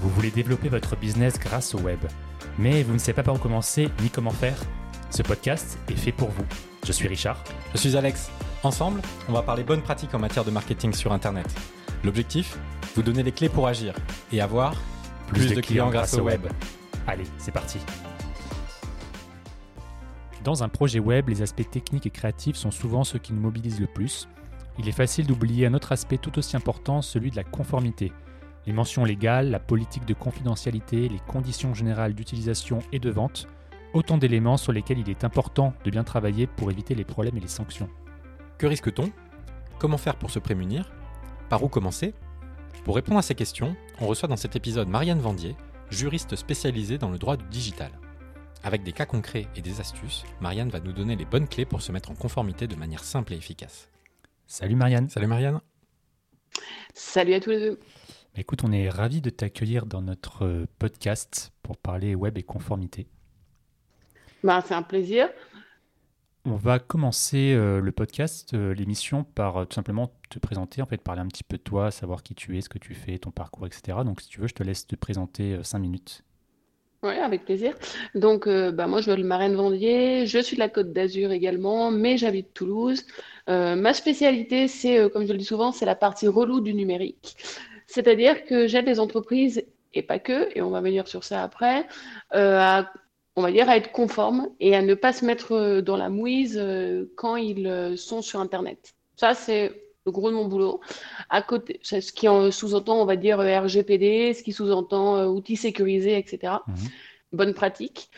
Vous voulez développer votre business grâce au web, mais vous ne savez pas par où commencer ni comment faire? Ce podcast est fait pour vous. Je suis Richard. Je suis Alex. Ensemble, on va parler bonnes pratiques en matière de marketing sur Internet. L'objectif? Vous donner les clés pour agir et avoir plus, de, clients, grâce au web. Allez, c'est parti. Dans un projet web, les aspects techniques et créatifs sont souvent ceux qui nous mobilisent le plus. Il est facile d'oublier un autre aspect tout aussi important, celui de la conformité. Les mentions légales, la politique de confidentialité, les conditions générales d'utilisation et de vente, autant d'éléments sur lesquels il est important de bien travailler pour éviter les problèmes et les sanctions. Que risque-t-on? Comment faire pour se prémunir? Par où commencer? Pour répondre à ces questions, on reçoit dans cet épisode Marianne Vendier, juriste spécialisée dans le droit du digital. Avec des cas concrets et des astuces, Marianne va nous donner les bonnes clés pour se mettre en conformité de manière simple et efficace. Salut Marianne. Salut Marianne. Salut à tous les deux. Écoute, on est ravis de t'accueillir dans notre euh, podcast pour parler web et conformité. Bah, c'est un plaisir. On va commencer euh, le podcast, euh, l'émission, par tout simplement te présenter, en fait, parler un petit peu de toi, savoir qui tu es, ce que tu fais, ton parcours, etc. Donc, si tu veux, je te laisse te présenter cinq minutes. Oui, avec plaisir. Donc, bah, moi, je suis Marraine Vendier, je suis de la Côte d'Azur également, mais j'habite Toulouse. ma spécialité, c'est, comme je le dis souvent, c'est la partie relou du numérique. C'est-à-dire que j'aide les entreprises, et pas que, et on va venir sur ça après, euh, à, on va dire, à être conformes et à ne pas se mettre euh, dans la mouise euh, quand ils sont sur Internet. Ça, c'est le gros de mon boulot. À côté, ce qui sous-entend, on va dire, RGPD, ce qui sous-entend outils sécurisés, etc. Mhm. Bonne pratique.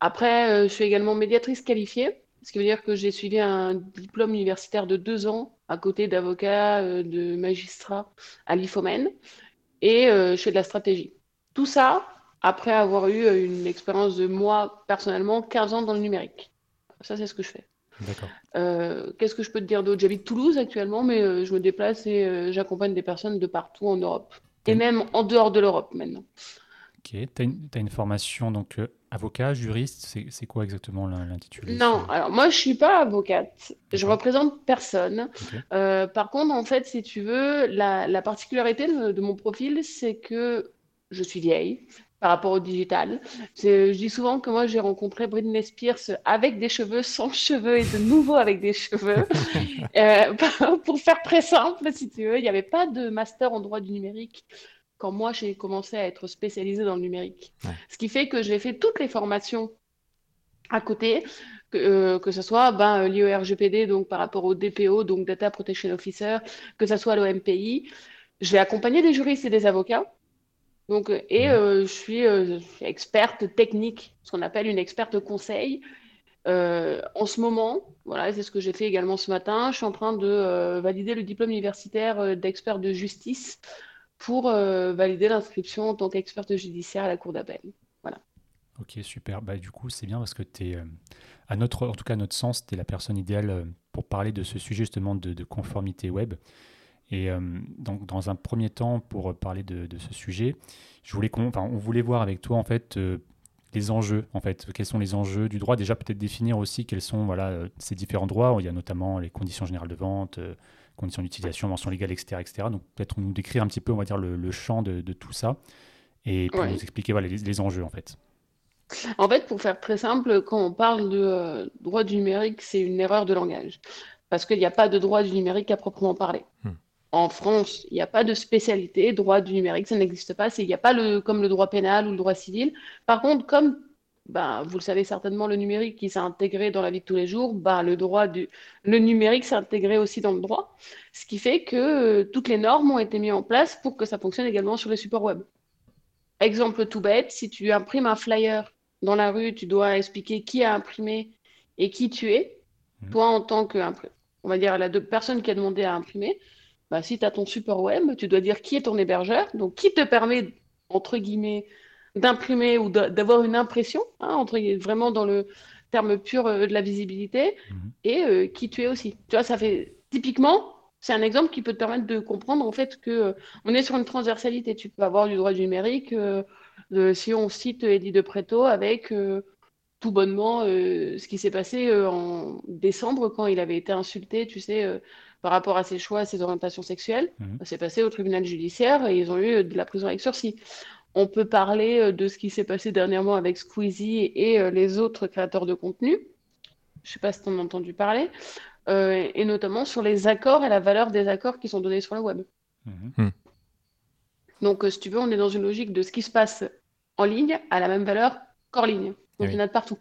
Après, je suis également médiatrice qualifiée, ce qui veut dire que j'ai suivi un diplôme universitaire de deux ans à côté d'avocats, euh, de magistrats à l'IFOMEN, et euh, je fais de la stratégie. Tout ça après avoir eu euh, une expérience de moi, personnellement, 15 ans dans le numérique. Ça, c'est ce que je fais. D'accord. Qu'est-ce que je peux te dire d'autre? J'habite Toulouse actuellement, mais je me déplace et j'accompagne des personnes de partout en Europe. Et même en dehors de l'Europe maintenant. Ok. Tu as, une formation donc Avocat, juriste, c'est quoi exactement l'intitulé? Non, alors moi je suis pas avocate, je représente personne. Euh, par contre, en fait, si tu veux, la, particularité de, mon profil, c'est que je suis vieille par rapport au digital. Je dis souvent que moi j'ai rencontré Britney Spears avec des cheveux, sans cheveux et de nouveau avec des cheveux. euh, pour faire très simple, si tu veux, il n'y avait pas de master en droit du numérique quand moi j'ai commencé à être spécialisée dans le numérique. Ce qui fait que j'ai fait toutes les formations à côté, que, euh, que ce soit ben, lié au RGPD, donc par rapport au DPO, donc Data Protection Officer, que ce soit l'OMPI. Je vais accompagner des juristes et des avocats. Donc, euh, et je suis experte technique, ce qu'on appelle une experte conseil. en ce moment, voilà, c'est ce que j'ai fait également ce matin. Je suis en train de valider le diplôme universitaire d'expert de justice pour euh, valider l'inscription en tant qu'experte judiciaire à la Cour d'appel. Voilà. Ok, super. Bah, du coup, c'est bien parce que tu es, euh, à notre, en tout cas à notre sens, tu es la personne idéale euh, pour parler de ce sujet justement de, conformité web. Et donc, dans un premier temps, pour parler de, ce sujet, je voulais enfin, on voulait voir avec toi en fait les enjeux, en fait, quels sont les enjeux du droit? Déjà, peut-être définir aussi quels sont voilà ces différents droits. Il y a notamment les conditions générales de vente, conditions d'utilisation, mention légale, etc., etc. Donc peut-être nous décrire un petit peu, on va dire, le, champ de, tout ça et pour nous expliquer voilà, les, enjeux en fait. En fait, pour faire très simple, quand on parle de euh, droit du numérique, c'est une erreur de langage. Parce qu'il n'y a pas de droit du numérique à proprement parler. Hmm. En France, il n'y a pas de spécialité droit du numérique, ça n'existe pas. Il n'y a pas le, comme le droit pénal ou le droit civil. Par contre, comme ben, vous le savez certainement, le numérique qui s'est intégré dans la vie de tous les jours, ben, le droit du le numérique s'est intégré aussi dans le droit, ce qui fait que euh, toutes les normes ont été mises en place pour que ça fonctionne également sur les supports web. Exemple tout bête, si tu imprimes un flyer dans la rue, tu dois expliquer qui a imprimé et qui tu es. Mmh. Toi, en tant que, on va dire, la personne qui a demandé à imprimer, ben, si tu as ton support web, tu dois dire qui est ton hébergeur, donc qui te permet, entre guillemets, d'imprimer ou d'avoir une impression, hein, entre, vraiment dans le terme pur euh, de la visibilité, mhm. et euh, qui tu es aussi. Tu vois, ça fait typiquement, c'est un exemple qui peut te permettre de comprendre en fait que euh, on est sur une transversalité. Tu peux avoir du droit numérique, si on cite Eddie de Preto avec tout bonnement ce qui s'est passé en décembre quand il avait été insulté, tu sais, par rapport à ses choix, à ses orientations sexuelles. Mmh. C'est passé au tribunal judiciaire et ils ont eu de la prison avec sursis. On peut parler de ce qui s'est passé dernièrement avec Squeezie et les autres créateurs de contenu. Je ne sais pas si tu en as entendu parler. et notamment sur les accords et la valeur des accords qui sont donnés sur le web. Mmh. Mmh. Donc, si tu veux, on est dans une logique de ce qui se passe en ligne à la même valeur qu'hors ligne. Donc, il y en a de partout.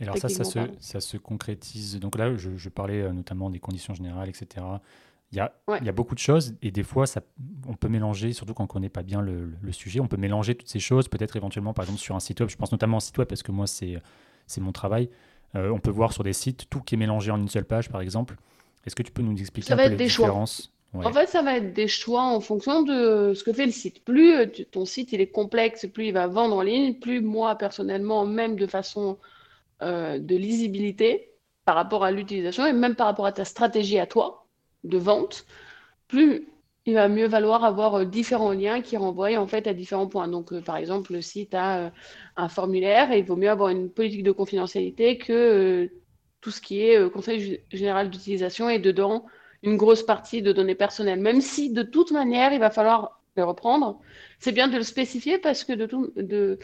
Et alors ça, ça se, ça se, concrétise. Donc là, je, parlais euh, notamment des conditions générales, etc. Il y, a, il y a beaucoup de choses et des fois, ça, on peut mélanger, surtout quand on ne connaît pas bien le, sujet, on peut mélanger toutes ces choses, peut-être éventuellement, par exemple, sur un site web. Je pense notamment au site web parce que moi, c'est mon travail. Euh, on peut voir sur des sites tout qui est mélangé en une seule page, par exemple. Est-ce que tu peux nous expliquer un peu les différences? En fait, ça va être des choix en fonction de ce que fait le site. Plus euh, ton site il est complexe, plus il va vendre en ligne, plus moi personnellement, même de façon euh, de lisibilité par rapport à l'utilisation et même par rapport à ta stratégie à toi de vente, plus il va mieux valoir avoir euh, différents liens qui renvoient en fait à différents points. Donc, par exemple, le site a un formulaire il vaut mieux avoir une politique de confidentialité que tout ce qui est conseil général d'utilisation et dedans une grosse partie de données personnelles, même si de toute manière, il va falloir les reprendre. C'est bien de le spécifier parce que de, tout, de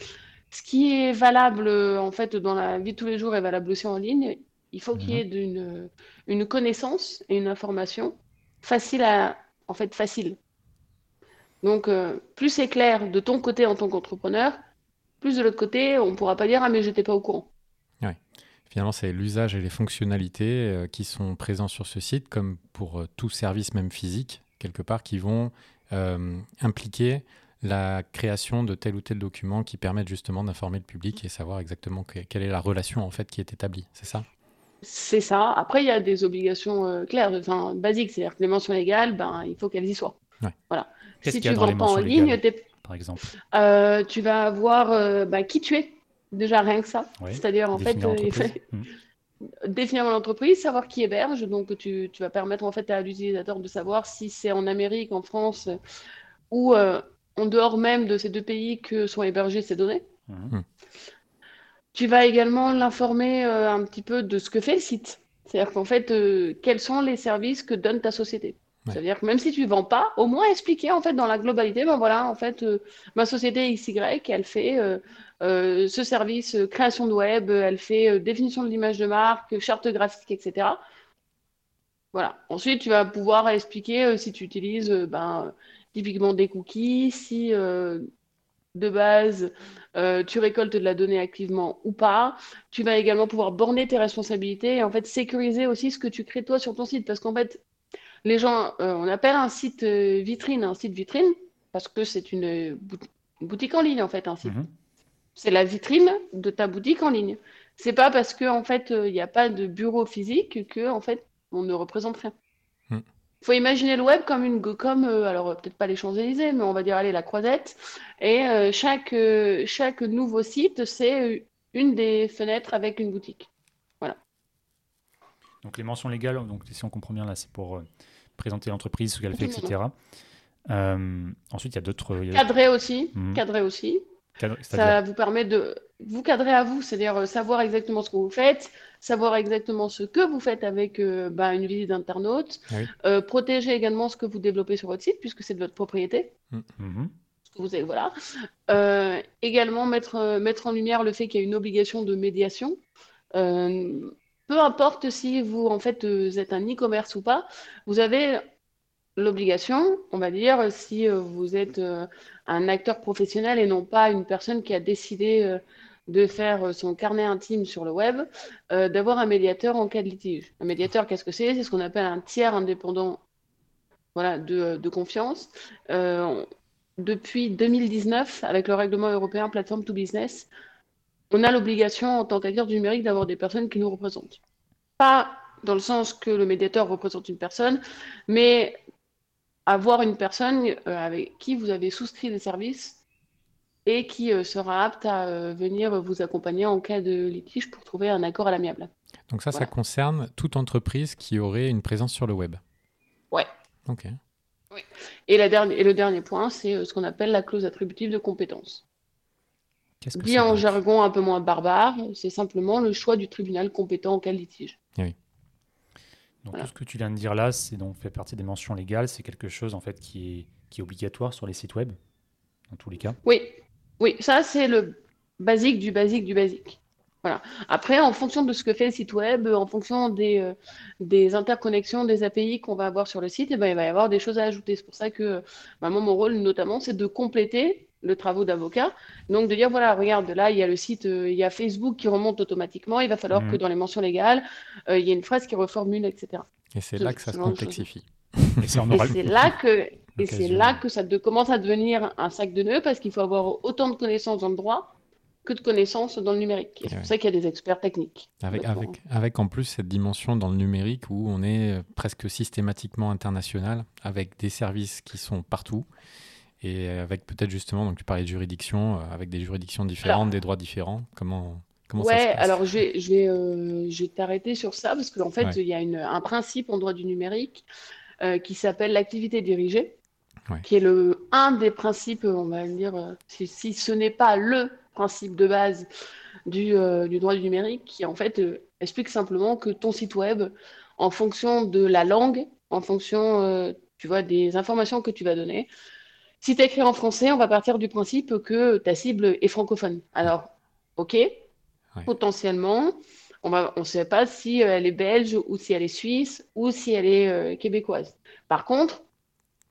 ce qui est valable en fait dans la vie de tous les jours est valable aussi en ligne. Il faut qu'il y ait mhm. une, une connaissance et une information facile à en fait facile. Donc euh, plus c'est clair de ton côté en tant qu'entrepreneur, plus de l'autre côté, on ne pourra pas dire ah mais je n'étais pas au courant. Finalement, c'est l'usage et les fonctionnalités euh, qui sont présents sur ce site, comme pour euh, tout service, même physique, quelque part, qui vont euh, impliquer la création de tel ou tel document qui permettent justement d'informer le public et savoir exactement quelle est la relation en fait qui est établie. C'est ça? C'est ça. Après, il y a des obligations claires, enfin basiques, c'est-à-dire que les mentions légales, ben, il faut qu'elles y soient. Voilà. Si tu ne vends pas en ligne, par exemple, tu vas avoir bah, qui tu es Déjà, rien que ça. C'est-à-dire, en fait, euh, hmm. définir mon entreprise, savoir qui héberge. Donc, tu, vas permettre en fait à l'utilisateur de savoir si c'est en Amérique, en France ou euh, en dehors même de ces deux pays que sont hébergées ces données. Hmm. Tu vas également l'informer euh, un petit peu de ce que fait le site. C'est-à-dire qu'en fait, quels sont les services que donne ta société. C'est-à-dire que même si tu ne vends pas, au moins expliquer en fait dans la globalité, ben voilà, en fait, ma société XY, elle fait euh, ce service euh, création de web, elle fait euh, définition de l'image de marque, charte graphique, etc. Voilà. Ensuite, tu vas pouvoir expliquer si tu utilises ben, typiquement des cookies, si de base tu récoltes de la donnée activement ou pas. Tu vas également pouvoir borner tes responsabilités et en fait sécuriser aussi ce que tu crées toi sur ton site. Parce qu'en fait, les gens, on appelle un site vitrine un site vitrine parce que c'est une, boutique en ligne en fait, un site. Mm-hmm. C'est la vitrine de ta boutique en ligne. C'est pas parce que en fait il n'y a pas de bureau physique que en fait on ne représente rien. Il faut imaginer le web comme une comme euh, alors peut-être pas les Champs-Élysées mais on va dire aller la Croisette et euh, chaque euh, chaque nouveau site c'est une des fenêtres avec une boutique. Voilà. Donc les mentions légales donc si on comprend bien là c'est pour présenter l'entreprise ce qu'elle fait etc. ensuite il y a d'autres cadrer aussi hmm. cadrer aussi ça vous permet de vous cadrer à vous, c'est-à-dire euh, savoir exactement ce que vous faites, savoir exactement ce que vous faites avec euh, bah, une visite d'internaute, ah euh, protéger également ce que vous développez sur votre site puisque c'est de votre propriété. Mm. Vous avez, voilà. également mettre, mettre en lumière le fait qu'il y a une obligation de médiation. peu importe si vous en fait vous êtes un e-commerce ou pas, vous avez l'obligation, on va dire, si vous êtes un acteur professionnel et non pas une personne qui a décidé euh, de faire euh, son carnet intime sur le web, euh, d'avoir un médiateur en cas de litige. Un médiateur, qu'est-ce que c'est? C'est ce qu'on appelle un tiers indépendant voilà, de, confiance. depuis 2019, avec le règlement européen Plateforme to Business, on a l'obligation en tant qu'acteur du numérique d'avoir des personnes qui nous représentent. Pas dans le sens que le médiateur représente une personne, mais avoir une personne euh, avec qui vous avez souscrit des services et qui euh, sera apte à euh, venir vous accompagner en cas de litige pour trouver un accord à l'amiable. Donc ça, ça concerne toute entreprise qui aurait une présence sur le web. Ouais. Ok. Oui. Et, la dernière, et le dernier point, c'est ce qu'on appelle la clause attributive de compétence. Qu'est-ce que Dit c'est en donc jargon un peu moins barbare, c'est simplement le choix du tribunal compétent en cas de litige. Donc Voilà. tout ce que tu viens de dire là, c'est donc fait partie des mentions légales. C'est quelque chose en fait qui est, qui est obligatoire sur les sites web, dans tous les cas? Oui, oui, ça c'est le basique du basique du basique. Voilà. Après, en fonction de ce que fait le site web, en fonction des, euh, des interconnexions, des API qu'on va avoir sur le site, eh ben, il va y avoir des choses à ajouter. C'est pour ça que bah, moi, mon rôle notamment, c'est de compléter le travail d'avocat. Donc de dire, voilà, regarde, là, il y a le site, euh, il y a Facebook qui remonte automatiquement, il va falloir Mhm. que dans les mentions légales, euh, il y ait une phrase qui reformule, etc. Et c'est Ce- là que ça ce se complexifie. Et c'est là que, et c'est là que ça de- commence à devenir un sac de nœuds parce qu'il faut avoir autant de connaissances dans le droit que de connaissances dans le numérique. Et c'est Ouais. pour ça qu'il y a des experts techniques. Avec, Complètement. avec, avec en plus cette dimension dans le numérique où on est presque systématiquement international, avec des services qui sont partout, et avec peut-être justement, donc tu parlais de juridiction, euh, avec des juridictions différentes, Alors- des droits différents. Comment, comment ça se Ouais, passe? alors je vais, je vais, euh, je vais t'arrêter sur ça parce qu'en fait, Ouais. il y a une- un principe en droit du numérique euh, qui s'appelle l'activité dirigée, Qui est le, un des principes, on va dire, euh, si, si ce n'est pas le principe de base du, euh, du droit du numérique, qui en fait euh, explique simplement que ton site web, en fonction de la langue, en fonction, euh, tu vois, des informations que tu vas donner, si tu écrit en français, on va partir du principe que ta cible est francophone. Alors, ok, potentiellement, on va, on ne sait pas si elle est belge ou si elle est suisse ou si elle est québécoise. Par contre,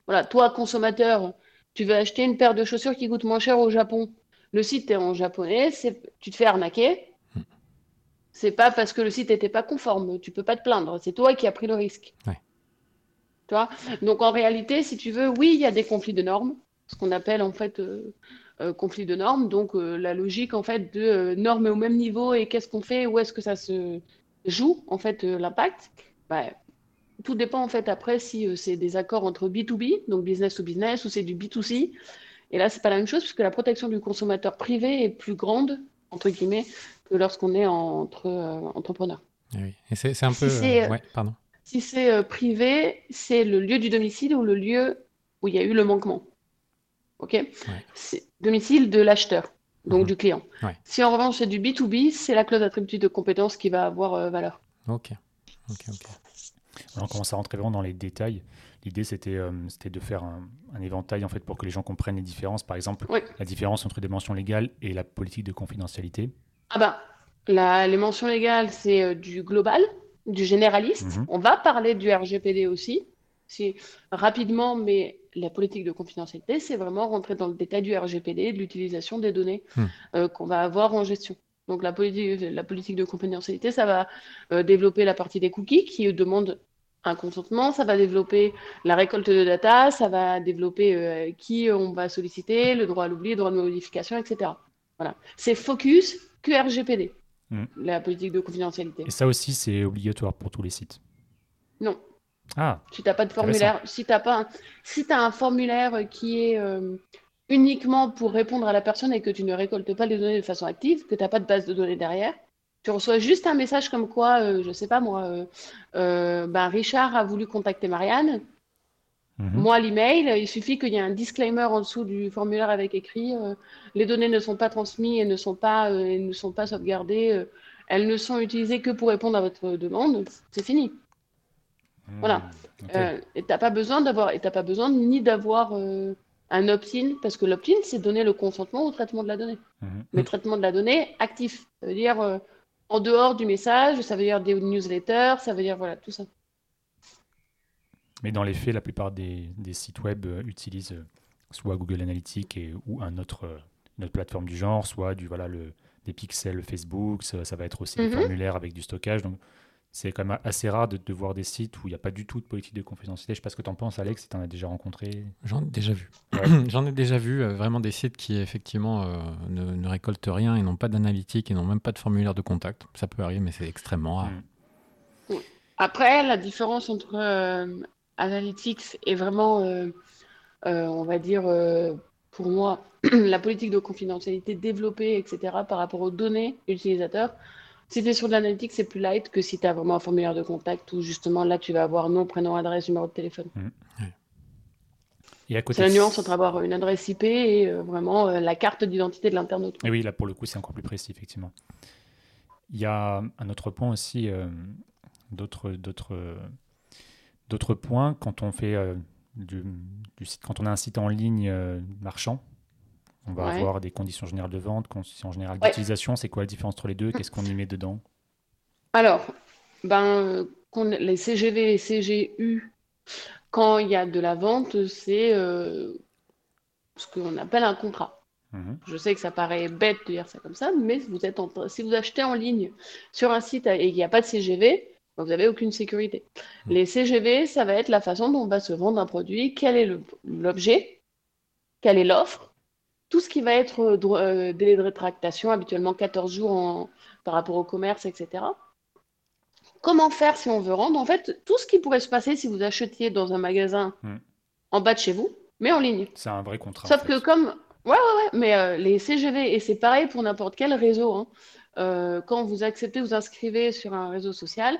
voilà, toi, consommateur, tu veux acheter une paire de chaussures qui coûte moins cher au Japon. Le site est en japonais, c'est, tu te fais arnaquer. C'est pas parce que le site n'était pas conforme, tu peux pas te plaindre, c'est toi qui as pris le risque. Ouais. Tu vois? Donc en réalité, si tu veux, oui, il y a des conflits de normes, ce qu'on appelle en fait euh, euh, conflit de normes. Donc euh, la logique en fait de normes au même niveau et qu'est-ce qu'on fait, où est-ce que ça se joue en fait l'impact? Bah, tout dépend en fait après si euh, c'est des accords entre B2B, donc business to business, ou c'est du B2C. Et là, c'est pas la même chose puisque la protection du consommateur privé est plus grande entre guillemets que lorsqu'on est entre euh, entrepreneurs. Eh oui. Et c'est un Si peu. c'est, euh, ouais, pardon. Si c'est euh, privé, c'est le lieu du domicile ou le lieu où il y a eu le manquement. OK? C'est domicile de l'acheteur, donc Mhm. du client. Ouais. Si en revanche c'est du B2B, c'est la clause attributive de compétence qui va avoir valeur. Ok. Ok, ok. On commence à rentrer vraiment dans les détails. L'idée, c'était euh, de faire un, un éventail en fait pour que les gens comprennent les différences. Par exemple, Oui. la différence entre des mentions légales et la politique de confidentialité. Ah ben, la- les mentions légales, c'est euh, du global, du généraliste. Mhm. On va parler du RGPD aussi, si, rapidement, mais la politique de confidentialité, c'est vraiment rentrer dans le détail du RGPD, de l'utilisation des données Hmm. euh, qu'on va avoir en gestion. Donc la politique, la politique de confidentialité, ça va euh, développer la partie des cookies qui demande un consentement, ça va développer la récolte de data, ça va développer euh, qui on va solliciter, le droit à l'oubli, le droit de modification, etc. Voilà. C'est focus que RGPD, Hmm. la politique de confidentialité. Et ça aussi, c'est obligatoire pour tous les sites? Non. Ah, Si tu n'as pas de formulaire, si tu as pas un, si t'as un formulaire qui est euh, uniquement pour répondre à la personne et que tu ne récoltes pas les données de façon active, que tu n'as pas de base de données derrière, tu reçois juste un message comme quoi, euh, je sais pas moi, euh, euh, ben Richard a voulu contacter Marianne. mhm. Moi, l'email, il suffit qu'il y ait un disclaimer en dessous du formulaire avec écrit euh, les données ne sont pas transmises et ne sont pas, et ne sont pas sauvegardées, elles ne sont utilisées que pour répondre à votre demande, c'est fini. voilà. Ok. Euh, et t'as pas besoin d'avoir, et t'as pas besoin ni d'avoir un opt-in, parce que l'opt-in, c'est donner le consentement au traitement de la donnée. Mhm. Mais traitement de la donnée actif, ça veut dire euh, en dehors du message, ça veut dire des newsletters, ça veut dire voilà tout ça. Mais dans les faits, la plupart des, des sites web euh, utilisent euh, soit Google Analytics et, ou un autre, une autre plateforme du genre, soit du, voilà, le, des pixels Facebook, ça, ça va être aussi des Mhm. formulaires avec du stockage. Donc, c'est quand même assez rare de, de voir des sites où il n'y a pas du tout de politique de confidentialité. Je ne sais pas ce que tu en penses, Alex, si tu en as déjà rencontré. J'en ai déjà vu. Ouais. J'en ai déjà vu euh, vraiment des sites qui effectivement euh, ne, ne récoltent rien et n'ont pas d'analytique et n'ont même pas de formulaire de contact. Ça peut arriver, mais c'est extrêmement rare. Mm. Après, la différence entre euh, Analytics et vraiment, euh, euh, on va dire, euh, pour moi, la politique de confidentialité développée, etc., par rapport aux données utilisateurs, si tu es sur de l'analytique, c'est plus light que si tu as vraiment un formulaire de contact où justement là, tu vas avoir nom, prénom, adresse, numéro de téléphone. Et à côté C'est la nuance entre avoir une adresse IP et euh, vraiment euh, la carte d'identité de l'internaute. Et oui, là pour le coup, c'est encore plus précis, effectivement. Il y a un autre point aussi, euh, d'autres, d'autres, d'autres points quand on fait du, du site, quand on a un site en ligne marchand. On va Ouais. avoir des conditions générales de vente, conditions générales Ouais. d'utilisation. C'est quoi la différence entre les deux? Qu'est-ce qu'on y met dedans? Alors, ben, les CGV et CGU, quand il y a de la vente, c'est euh, ce qu'on appelle un contrat. Mhm. Je sais que ça paraît bête de dire ça comme ça, mais vous êtes en train- si vous achetez en ligne sur un site et qu'il n'y a pas de CGV, ben, vous n'avez aucune sécurité. Mm. Les CGV, ça va être la façon dont va se vendre un produit, quel est l'objet, quelle est l'offre, tout ce qui va être euh, euh, délai de rétractation, habituellement 14 jours en- par rapport au commerce, etc. Comment faire si on veut rendre? En fait, tout ce qui pourrait se passer si vous achetiez dans un magasin Mm. en bas de chez vous, mais en ligne. C'est un vrai contrat. en Sauf fait. que comme... Ouais, ouais, ouais, mais euh, les CGV, et c'est pareil pour n'importe quel réseau, hein. Euh, quand vous acceptez, vous inscrivez sur un réseau social,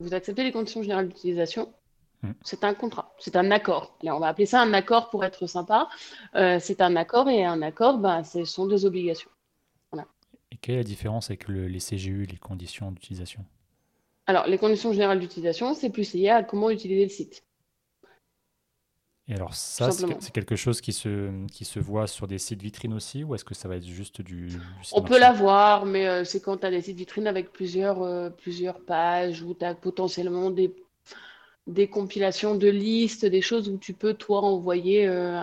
vous acceptez les conditions générales d'utilisation, Hmm. C'est un contrat, c'est un accord. On va appeler ça un accord pour être sympa. Euh, c'est un accord, et un accord, ben, ce sont des obligations. Et quelle est la différence avec le- les CGU, les conditions d'utilisation? Alors, les conditions générales d'utilisation, c'est plus lié à comment utiliser le site. Et alors ça, c'est quelque chose qui se, qui se voit sur des sites vitrines aussi, ou est-ce que ça va être juste du, On peut l'avoir, mais euh, c'est quand tu as des sites vitrines avec plusieurs, euh, plusieurs pages où tu as potentiellement des, des compilations de listes, des choses où tu peux, toi, envoyer, euh,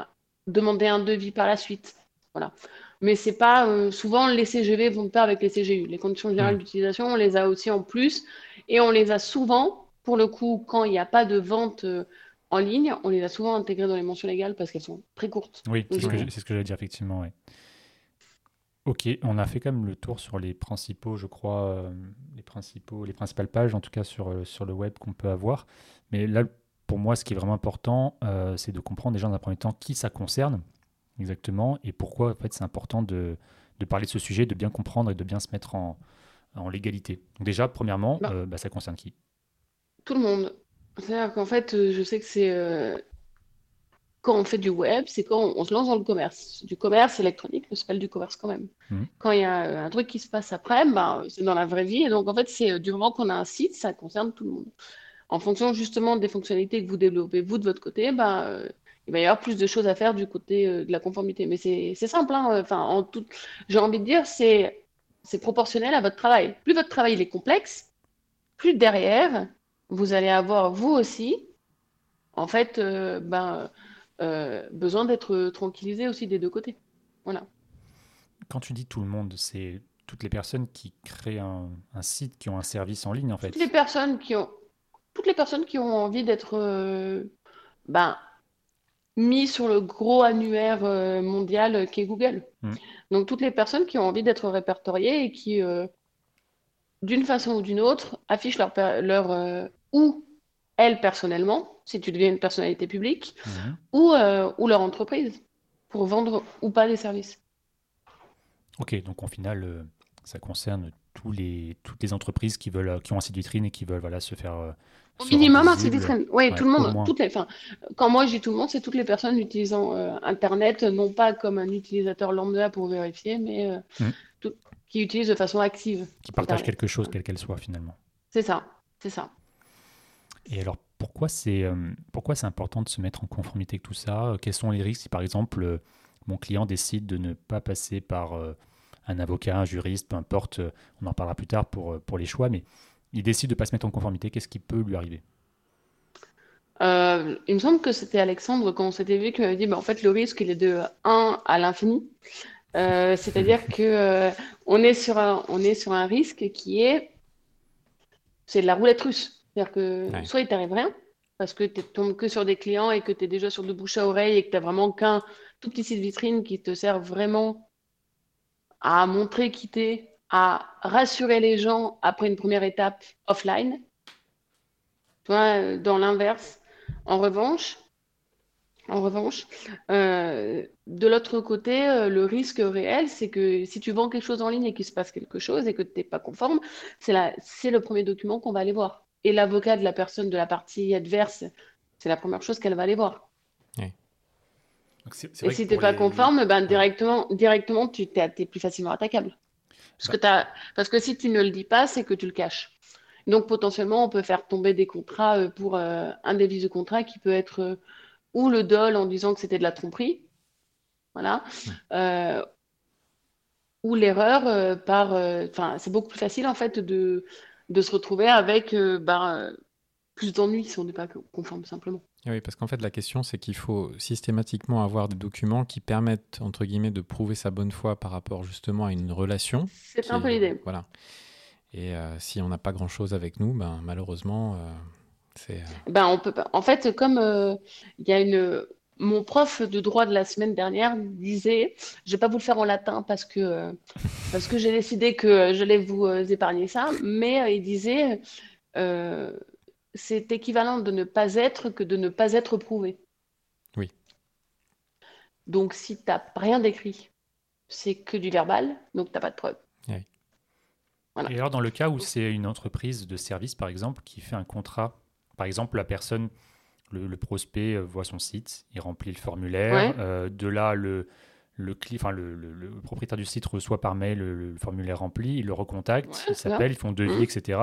demander un devis par la suite. Voilà. Mais c'est pas euh, souvent les CGV vont de pair avec les CGU. Les conditions générales Hmm. d'utilisation, on les a aussi en plus et on les a souvent, pour le coup, quand il n'y a pas de vente euh, en ligne, on les a souvent intégrées dans les mentions légales parce qu'elles sont très courtes. Oui, c'est ce que j'ai- c'est ce que j'allais dire, effectivement, ouais. Ok, on a fait quand même le tour sur les principaux, je crois, euh, les principaux, les principales pages, en tout cas sur, euh, sur le web qu'on peut avoir. Mais là, pour moi, ce qui est vraiment important, euh, c'est de comprendre déjà dans un premier temps qui ça concerne exactement et pourquoi en fait c'est important de, de parler de ce sujet, de bien comprendre et de bien se mettre en, en légalité. Donc déjà, premièrement, Bah. euh, bah, ça concerne qui? Tout le monde. C'est-à-dire qu'en fait, je sais que c'est quand on fait du web, c'est quand on, on se lance dans le commerce. Du commerce électronique, mais ça s'appelle du commerce quand même. Mhm. Quand il y a un truc qui se passe après, ben, c'est dans la vraie vie. Et donc, en fait, c'est euh, du moment qu'on a un site, ça concerne tout le monde. En fonction justement des fonctionnalités que vous développez, vous, de votre côté, ben, euh, il va y avoir plus de choses à faire du côté euh, de la conformité. Mais c'est c'est simple, hein. Enfin, en tout, j'ai envie de dire, c'est c'est proportionnel à votre travail. Plus votre travail il est complexe, plus derrière, vous allez avoir vous aussi, en fait, euh, ben, besoin d'être tranquillisé aussi des deux côtés. Voilà. Quand tu dis tout le monde, c'est toutes les personnes qui créent un, un site, qui ont un service en ligne, en fait. Toutes les personnes qui ont, toutes les personnes qui ont envie d'être euh, ben, mis sur le gros annuaire euh, mondial qu'est Google. Mm. Donc toutes les personnes qui ont envie d'être répertoriées et qui, euh, d'une façon ou d'une autre, affichent leur, leur euh, ou elles personnellement, si tu deviens une personnalité publique, Mhm. ou, euh, ou leur entreprise, pour vendre ou pas des services. Ok, donc au final, euh, ça concerne tous les, toutes les entreprises qui veulent, euh, qui ont un site vitrine et qui veulent voilà, se faire. Au se minimum, un site vitrine. Oui, Ouais, tout le monde. Toutes les, enfin, quand moi je dis tout le monde, c'est toutes les personnes utilisant euh, Internet, non pas comme un utilisateur lambda pour vérifier, mais euh, tout- qui utilisent de façon active. Qui partagent quelque chose, quelle qu'elle soit finalement. C'est ça, c'est ça. Et alors, pourquoi c'est euh, pourquoi c'est important de se mettre en conformité avec tout ça? Quels sont les risques si, par exemple, euh, mon client décide de ne pas passer par euh, un avocat, un juriste, peu importe, on en parlera plus tard pour, pour les choix, mais il décide de ne pas se mettre en conformité, qu'est-ce qui peut lui arriver? Il me semble que c'était Alexandre quand on s'était vu qui m'avait dit, bah, en fait, le risque, il est de 1 à l'infini. C'est-à-dire que on est sur un, on est sur un risque qui est, c'est de la roulette russe. C'est-à-dire que Ouais. soit il t'arrive rien, parce que tu tombes que sur des clients et que tu es déjà sur de bouche à oreille et que tu n'as vraiment qu'un tout petit site vitrine qui te sert vraiment à montrer qui t'es, à rassurer les gens après une première étape offline. Tu vois, euh, dans l'inverse. En revanche, en revanche, euh, de l'autre côté, euh, le risque réel, c'est que si tu vends quelque chose en ligne et qu'il se passe quelque chose et que tu n'es pas conforme, c'est le premier document qu'on va aller voir. Et l'avocat de la personne de la partie adverse, c'est la première chose qu'elle va aller voir. et si tu n'es pas conforme, ben, directement, directement, tu es, plus facilement attaquable. Parce, que bah. parce que si tu ne le dis pas, c'est que tu le caches. Donc potentiellement, on peut faire tomber des contrats euh, pour euh, un des vices de contrat qui peut être euh, ou le dol en disant que c'était de la tromperie, voilà, ou l'erreur par. Enfin, c'est beaucoup plus facile en fait de, de se retrouver avec bah, plus d'ennuis si on n'est pas conforme simplement. Oui, parce qu'en fait, la question, c'est qu'il faut systématiquement avoir des documents qui permettent, entre guillemets, de prouver sa bonne foi par rapport justement à une relation. C'est un peu l'idée. Voilà. Et euh, si on n'a pas grand-chose avec nous, ben, malheureusement, euh, c'est... Euh, ben, on peut pas. En fait, comme il y a une... Mon prof de droit de la semaine dernière disait, je vais pas vous le faire en latin parce que, parce que j'ai décidé que j'allais vous épargner ça, mais il disait c'est équivalent de ne pas être que de ne pas être prouvé. Oui. Donc, si tu n'as rien d'écrit, c'est que du verbal, donc tu n'as pas de preuve. Oui. Et alors, dans le cas où c'est une entreprise de service, par exemple, qui fait un contrat, par exemple, la personne, le, prospect euh, voit son site, il remplit le formulaire, euh, de là, le, le, enfin, le, propriétaire du site reçoit par mail le, formulaire rempli, il le recontacte, il s'appelle, ils font devis, mmh. etc.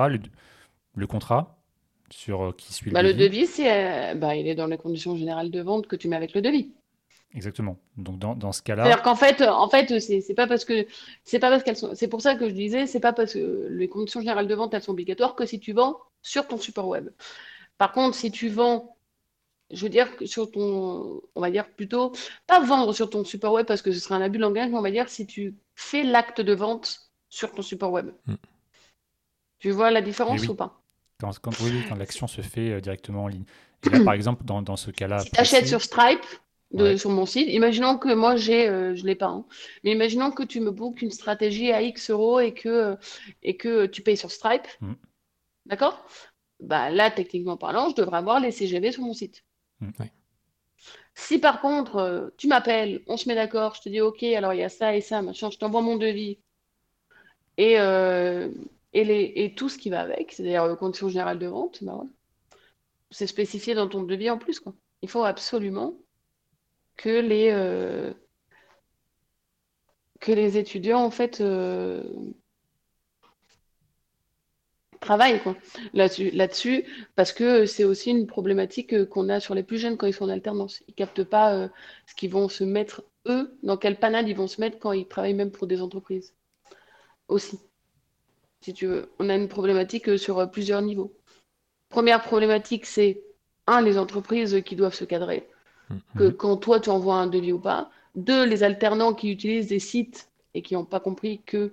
Le, contrat, sur euh, qui suit le bah, devis. Le devis, c'est, bah, il est dans les conditions générales de vente que tu mets avec le devis. Exactement. Donc dans, dans ce cas-là. C'est-à-dire qu'en fait, en fait, c'est pas parce que c'est pas parce qu'elles sont. C'est pour ça que je disais, c'est pas parce que les conditions générales de vente elles sont obligatoires que si tu vends sur ton support web. Par contre, si tu vends, je veux dire que sur ton, on va dire plutôt pas vendre sur ton support web parce que ce serait un abus de langage, mais on va dire si tu fais l'acte de vente sur ton support web. Hmm. Tu vois la différence ou pas? Quand, quand, oui, quand l'action se fait euh, directement en ligne. Et là, par exemple, dans, dans ce cas-là. Si tu achètes sur Stripe, sur mon site. Imaginons que moi, j'ai, euh, je ne l'ai pas, hein. mais imaginons que tu me bookes une stratégie à X euros et que, euh, et que tu payes sur Stripe. Mm. D'accord? Bah, Là, techniquement parlant, je devrais avoir les CGV sur mon site. Mm. Si par contre, euh, tu m'appelles, on se met d'accord, je te dis OK, alors il y a ça et ça, machin, je t'envoie mon devis et, et, les, et tout ce qui va avec, c'est-à-dire les conditions générales de vente, bah, c'est spécifié dans ton devis en plus. Quoi. Il faut absolument que les, euh, que les étudiants, en fait, euh, travaillent là-dessus, là-dessus, parce que c'est aussi une problématique qu'on a sur les plus jeunes quand ils sont en alternance. Ils captent pas euh, ce qu'ils vont se mettre, eux, dans quel panel ils vont se mettre quand ils travaillent même pour des entreprises. Aussi. Si tu veux, on a une problématique sur plusieurs niveaux. Première problématique, c'est un, les entreprises qui doivent se cadrer que mhm. quand toi tu envoies un devis ou pas. Deux, les alternants qui utilisent des sites et qui n'ont pas compris que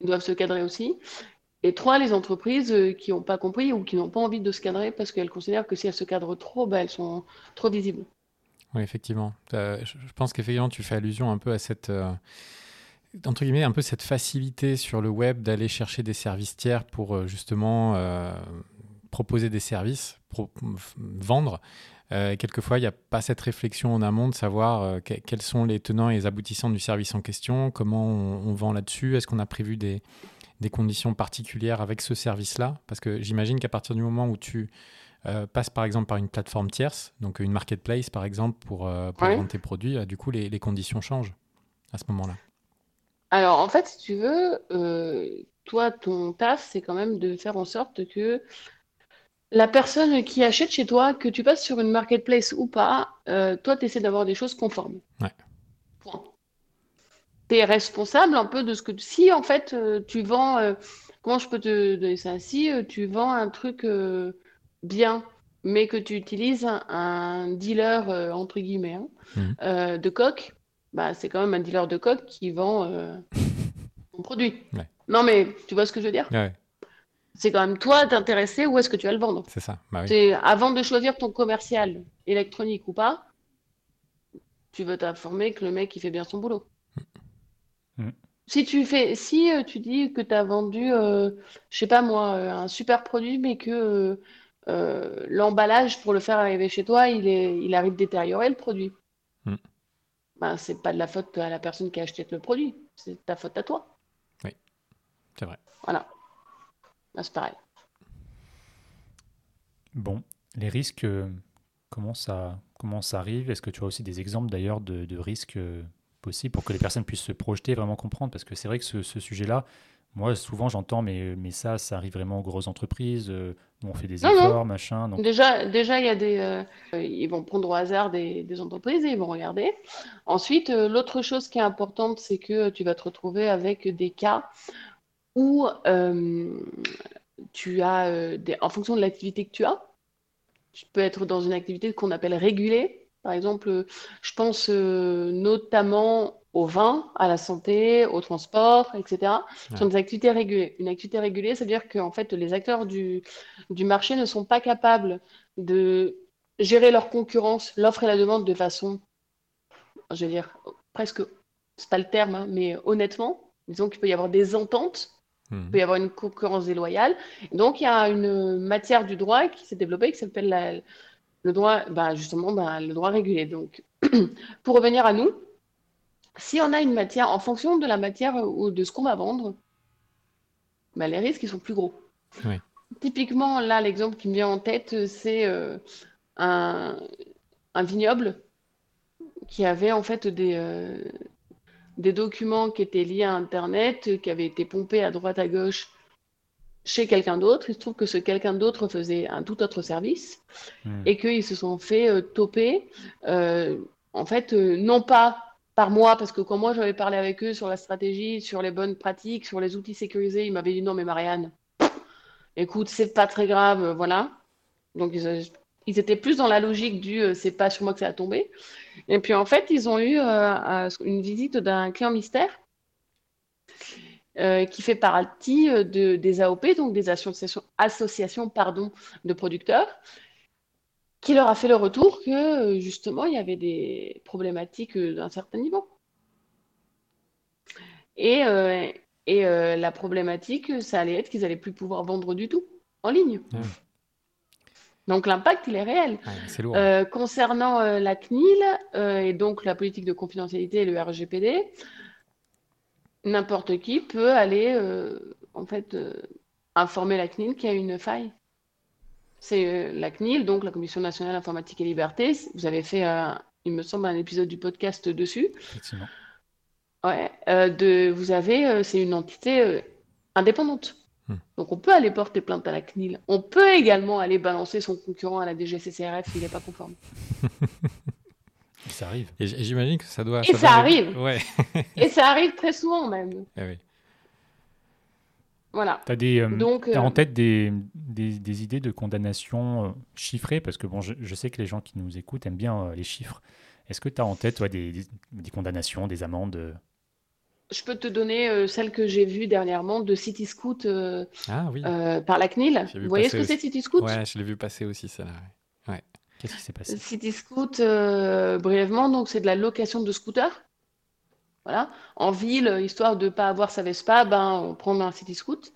doivent se cadrer aussi. Et trois, les entreprises euh, qui n'ont pas compris ou qui n'ont pas envie de se cadrer parce qu'elles considèrent que si elles se cadrent trop, bah, elles sont trop visibles. Oui, effectivement. Euh, je pense qu'effectivement, tu fais allusion un peu à cette, euh, entre guillemets, un peu cette facilité sur le web d'aller chercher des services tiers pour justement proposer des services, vendre. Euh, quelquefois, il n'y a pas cette réflexion en amont de savoir euh, quels sont les tenants et les aboutissants du service en question, comment on, vend là-dessus, est-ce qu'on a prévu des, conditions particulières avec ce service-là Parce que j'imagine qu'à partir du moment où tu euh, passes par exemple par une plateforme tierce, donc une marketplace par exemple, pour, vendre tes produits, du coup, les, les, conditions changent à ce moment-là. Alors, en fait, si tu veux, toi, ton taf, c'est quand même de faire en sorte que la personne qui achète chez toi, que tu passes sur une marketplace ou pas, euh, toi, tu essaies d'avoir des choses conformes. Ouais. Tu es responsable un peu de ce que. Si, en fait, euh, tu vends. Euh, comment je peux te donner ça? Si tu vends un truc bien, mais que tu utilises un, dealer, entre guillemets, hein, mhm. de coq, bah, c'est quand même un dealer de coq qui vend ton produit. Non, mais tu vois ce que je veux dire? Ouais. C'est quand même toi t'intéresser où est-ce que tu vas le vendre. C'est ça. Bah avant de choisir ton commercial électronique ou pas, tu veux t'informer que le mec il fait bien son boulot. Mm. Si tu fais, si euh, tu dis que tu as vendu, euh, je sais pas moi, euh, un super produit, mais que l'emballage pour le faire arriver chez toi, il est, il arrive détérioré le produit. Mm. Ben, c'est pas de la faute à la personne qui a acheté le produit, c'est ta faute à toi. Oui, c'est vrai. Voilà. Bah, c'est pareil. Bon, les risques, comment ça, comment ça arrive? Est-ce que tu as aussi des exemples d'ailleurs de, de risques possibles pour que les personnes puissent se projeter, vraiment comprendre Parce que c'est vrai que ce, ce sujet-là, moi souvent j'entends, mais, mais ça, ça arrive vraiment aux grosses entreprises, euh, où on fait des efforts, machin. Donc, Déjà, déjà, il y a des, euh, ils vont prendre au hasard des, des entreprises et ils vont regarder. Ensuite, euh, l'autre chose qui est importante, c'est que tu vas te retrouver avec des cas où tu as, des, en fonction de l'activité que tu as, tu peux être dans une activité qu'on appelle régulée. Par exemple, je pense euh, notamment au vin, à la santé, au transport, etc. Ce sont Ouais. des activités régulées. Une activité régulée, c'est-à-dire qu'en fait, les acteurs du, du marché ne sont pas capables de gérer leur concurrence, l'offre et la demande de façon, je veux dire, presque, c'est pas le terme, hein, mais honnêtement. Disons qu'il peut y avoir des ententes il peut y avoir une concurrence déloyale. Donc, il y a une matière du droit qui s'est développée qui s'appelle la- le droit, bah, justement, bah, le droit régulé. Donc, pour revenir à nous, si on a une matière, en fonction de la matière ou de ce qu'on va vendre, bah, les risques ils sont plus gros. Oui. Typiquement, là, l'exemple qui me vient en tête, c'est euh, un, un vignoble qui avait en fait des, euh, des documents qui étaient liés à Internet, qui avaient été pompés à droite à gauche chez quelqu'un d'autre. Il se trouve que ce quelqu'un d'autre faisait un tout autre service hmm. et qu'ils se sont fait euh, toper, euh, en fait, euh, non pas par moi, parce que quand moi j'avais parlé avec eux sur la stratégie, sur les bonnes pratiques, sur les outils sécurisés, ils m'avaient dit non, mais Marianne, écoute, c'est pas très grave, voilà. Donc ils, ils étaient plus dans la logique du c'est pas sur moi que ça a tombé. Et puis en fait, ils ont eu un- une visite d'un client mystère euh, qui fait partie euh, de, des AOP, donc des associations, associations pardon, de producteurs, qui leur a fait le retour que euh, justement il y avait des problématiques d'un certain niveau. Et, euh, et euh, la problématique, ça allait être qu'ils allaient plus pouvoir vendre du tout en ligne. Donc l'impact, il est réel. Ouais, c'est lourd. Concernant la CNIL et donc la politique de confidentialité et le RGPD, n'importe qui peut aller euh, en fait euh, informer la CNIL qu'il y a une faille. C'est euh, la CNIL, donc la Commission nationale informatique et liberté. Vous avez fait, il me semble, un épisode du podcast dessus. Effectivement. Ouais, de, vous avez, c'est une entité indépendante. Hmm. Donc on peut aller porter plainte à la CNIL. On peut également aller balancer son concurrent à la DGCCRF s'il n'est pas conforme. Ça arrive. Et et j'imagine que ça doit. Et ça doit- arrive. Ouais. Et ça arrive très souvent même. Ah oui. Voilà. Tu as, des, euh, Donc, t'as euh, en tête des, des, des idées de condamnation euh, chiffrées? Parce que bon, je, je sais que les gens qui nous écoutent aiment bien euh, les chiffres. Est-ce que tu as en tête toi, des, des, des condamnations, des amendes euh, je peux te donner euh, celle que j'ai vue dernièrement de City Scoot euh, Ah oui. euh, par la CNIL. Vous voyez ce que c'est. City Scoot? Ouais, je l'ai vu passer aussi, celle-là. Qu'est-ce qui s'est passé? City Scoot, euh, brièvement, donc c'est de la location de scooters. Voilà. En ville, histoire de ne pas avoir sa Vespa, ben, on prend un City Scoot.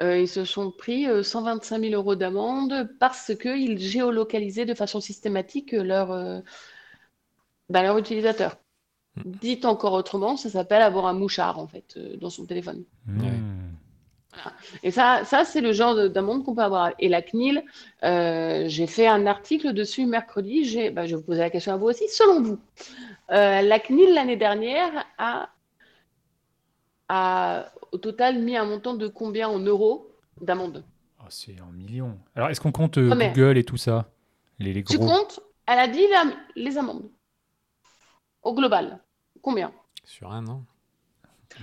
Euh, ils se sont pris euh, 125 000 euros d'amende parce qu'ils géolocalisaient de façon systématique leur, euh, ben, leur utilisateur. Dit encore autrement, ça s'appelle avoir un mouchard en fait euh, dans son téléphone. Et ça, ça c'est le genre de- d'amende qu'on peut avoir. Et la CNIL, euh, j'ai fait un article dessus mercredi. J'ai, bah, je vais vous poser la question à vous aussi. Selon vous, euh, la CNIL l'année dernière a, a au total mis un montant de combien en euros d'amende? Oh, c'est en millions. Alors, est-ce qu'on compte euh, Google et tout ça? Les, les Tu comptes? Elle a dit la- les amendes. Au global. Combien? Sur un an.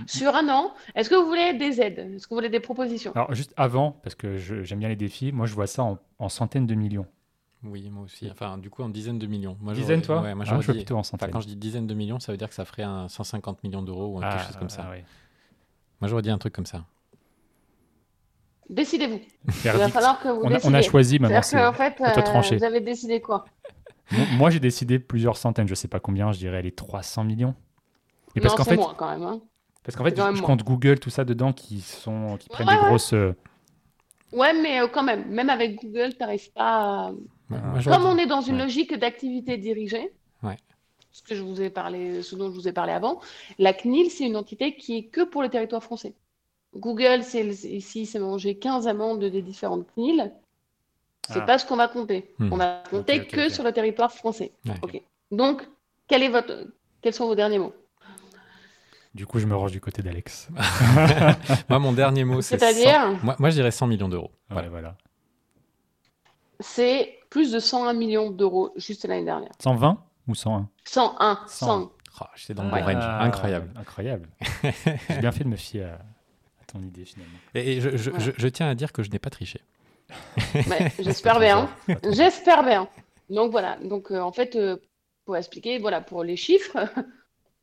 Sur un an, est-ce que vous voulez des aides? Est-ce que vous voulez des propositions? Alors, juste avant, parce que j'aime bien les défis, moi je vois ça en, en centaines de millions. Oui, moi aussi. Enfin, du coup, en dizaines de millions. Moi, Dizaines, toi? Ouais, moi, Ah, je vois plutôt en Enfin, centaines. quand je dis dizaines de millions, ça veut dire que ça ferait un 150 millions d'euros ou Ah, quelque chose comme ça. ah, ouais. Moi, j'aurais dit un truc comme ça. Décidez-vous. Il va falloir que vous On a, on a choisi maintenant. C'est-à-dire c'est- qu'en fait, euh, trancher. vous avez décidé quoi? Moi, j'ai décidé plusieurs centaines, je sais pas combien, je dirais les 300 millions. Et parce non, qu'en c'est fait, moins quand même. hein. Parce qu'en fait, je, je compte Google, tout ça dedans, qui sont, qui prennent Ouais, des ouais. grosses. euh, Ouais, mais euh, quand même, même avec Google, tu n'arrives pas à... Moi, Ah. Comme on est dans une ouais. logique d'activité dirigée, Ouais. ce que je vous ai parlé, ce dont je vous ai parlé avant, la CNIL, c'est une entité qui est que pour le territoire français. Google, c'est ici, c'est mangé 15 amendes des différentes CNIL. C'est Ah. pas ce qu'on va compter. Hmm. On va compter que sur le territoire français. Donc, quel est votre... quels sont vos derniers mots? Du coup, je me range du côté d'Alex. Moi, mon dernier mot, c'est. C'est-à-dire 100 Moi, moi, je dirais 100 millions d'euros. Voilà, Voilà. voilà. C'est plus de 101 millions d'euros juste l'année dernière. 120 ou 101 101, 100. 100. Oh, J'étais dans le bon range. Ah, Incroyable. Incroyable. J'ai bien fait de me fier à, à ton idée finalement. Et, et je, je- Voilà. je- je tiens à dire que je n'ai pas triché. J'espère bien. J'espère bien. Donc voilà. Donc euh, en fait, euh, pour expliquer, voilà, pour les chiffres,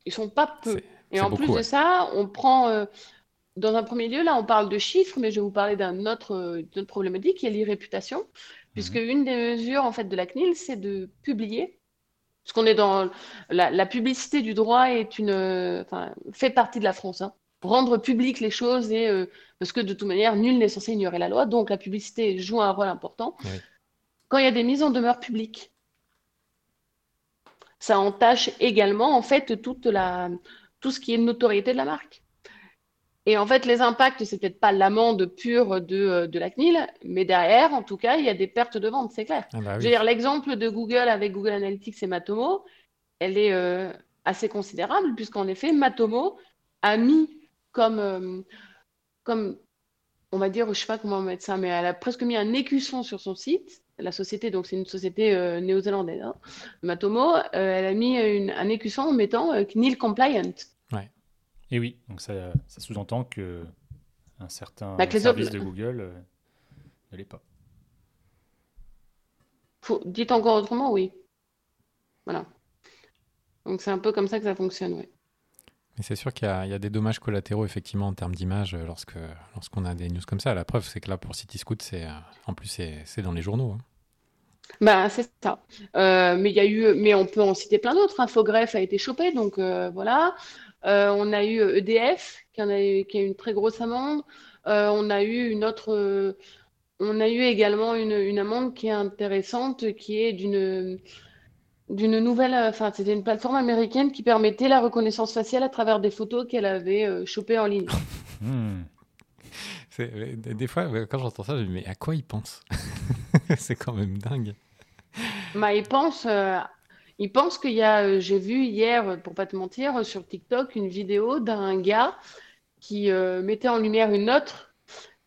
ils sont pas peu. Et en beaucoup, plus de ça, on prend, euh, dans un premier lieu, là, on parle de chiffres, mais je vais vous parler d'un autre, euh, d'une autre problématique qui est l'irréputation, puisque une des mesures en fait de la CNIL, c'est de publier. Parce qu'on est dans la, la publicité du droit est une, euh, fait partie de la France. hein. Rendre publiques les choses et parce que de toute manière, nul n'est censé ignorer la loi, donc la publicité joue un rôle important. Oui. Quand il y a des mises en demeure publiques, ça entache également en fait toute la, tout ce qui est notoriété de la marque. Et en fait, les impacts, c'est peut-être pas l'amende pure de, euh, de la CNIL, mais derrière, en tout cas, il y a des pertes de vente, c'est clair. Ah bah Je veux dire, l'exemple de Google avec Google Analytics et Matomo, elle est euh, assez considérable, puisqu'en effet, Matomo a mis comme, euh, comme, on va dire, je sais pas comment mettre ça, mais elle a presque mis un écusson sur son site. La société, donc c'est une société euh, néo-zélandaise, hein, Matomo, elle a mis une- un écusson en mettant CNIL compliant. Et oui, donc ça, ça sous-entend que un certain Bah, service autres- de Google euh, ne l'est pas. Faut, dites encore autrement, oui. Voilà. Donc c'est un peu comme ça que ça fonctionne, oui. Mais c'est sûr qu'il y, a il y a des dommages collatéraux, effectivement, en termes d'image, euh, lorsque, lorsqu'on a des news comme ça. La preuve, c'est que là, pour CityScoot, c'est, euh, en plus, c'est, c'est dans les journaux. hein. Bah, c'est ça. Euh, mais il y a eu, mais on peut en citer plein d'autres. Infogreffe a été chopé, donc euh, voilà. Euh, on a eu EDF qui en a eu, qui a eu une très grosse amende. Euh, on a eu une autre, euh, on a eu également une, une amende qui est intéressante, qui est d'une d'une nouvelle, enfin c'était une plateforme américaine qui permettait la reconnaissance faciale à travers des photos qu'elle avait euh, chopées en ligne. Hmm. Euh, des fois, euh, quand j'entends ça, je me dis, mais à quoi ils pensent C'est quand même dingue. Bah, il pense, euh, il pense qu'il y a, euh, j'ai vu hier, euh, pour pas te mentir, euh, sur TikTok, une vidéo d'un gars qui euh, mettait en lumière une autre,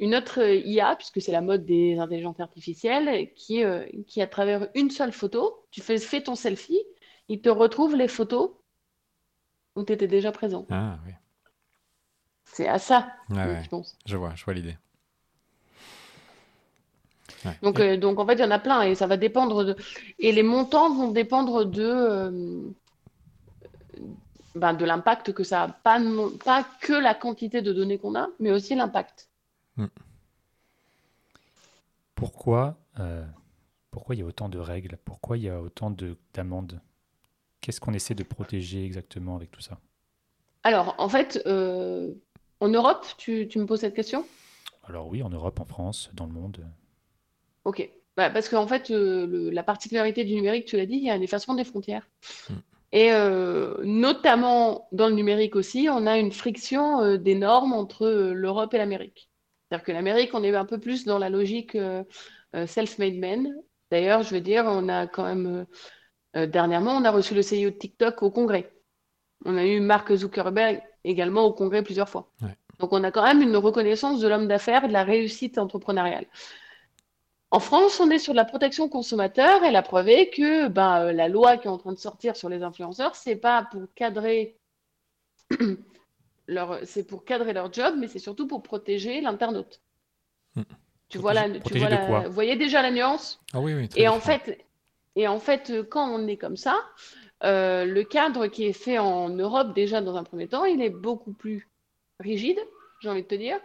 une autre IA, puisque c'est la mode des intelligences artificielles, qui, euh, qui à travers une seule photo, tu fais, fais ton selfie, il te retrouve les photos où tu étais déjà présent. Ah oui, C'est à ça ouais, je pense. je vois, je vois l'idée. Ouais. Donc, euh, donc en fait, il y en a plein et ça va dépendre de... Et les montants vont dépendre de, euh, ben, de l'impact que ça a. Pas, non- pas que la quantité de données qu'on a, mais aussi l'impact. Pourquoi, euh, pourquoi il y a autant de règles? Pourquoi il y a autant de- d'amendes? Qu'est-ce qu'on essaie de protéger exactement avec tout ça? Alors, en fait, euh, en Europe, tu, tu me poses cette question? Alors oui, en Europe, en France, dans le monde. Ok. Bah, parce qu'en fait, euh, le- la particularité du numérique, tu l'as dit, il y a un effacement des frontières. Mm. Et euh, notamment dans le numérique aussi, on a une friction euh, des normes entre l'Europe et l'Amérique. C'est-à-dire que l'Amérique, on est un peu plus dans la logique self-made man. D'ailleurs, je veux dire, on a quand même, dernièrement, on a reçu le CEO de TikTok au Congrès. On a eu Mark Zuckerberg également au Congrès plusieurs fois. Ouais. Donc, on a quand même une reconnaissance de l'homme d'affaires et de la réussite entrepreneuriale. En France, on est sur de la protection consommateur et la preuve est que ben, euh, la loi qui est en train de sortir sur les influenceurs, c'est pas pour cadrer leur, c'est pour cadrer leur job, mais c'est surtout pour protéger l'internaute. Hmm. Tu vois la, tu vois la- vous voyez déjà la nuance? Ah oui, oui. Et en fait, et en fait, quand on est comme ça, euh, le cadre qui est fait en Europe déjà dans un premier temps, il est beaucoup plus rigide, j'ai envie de te dire,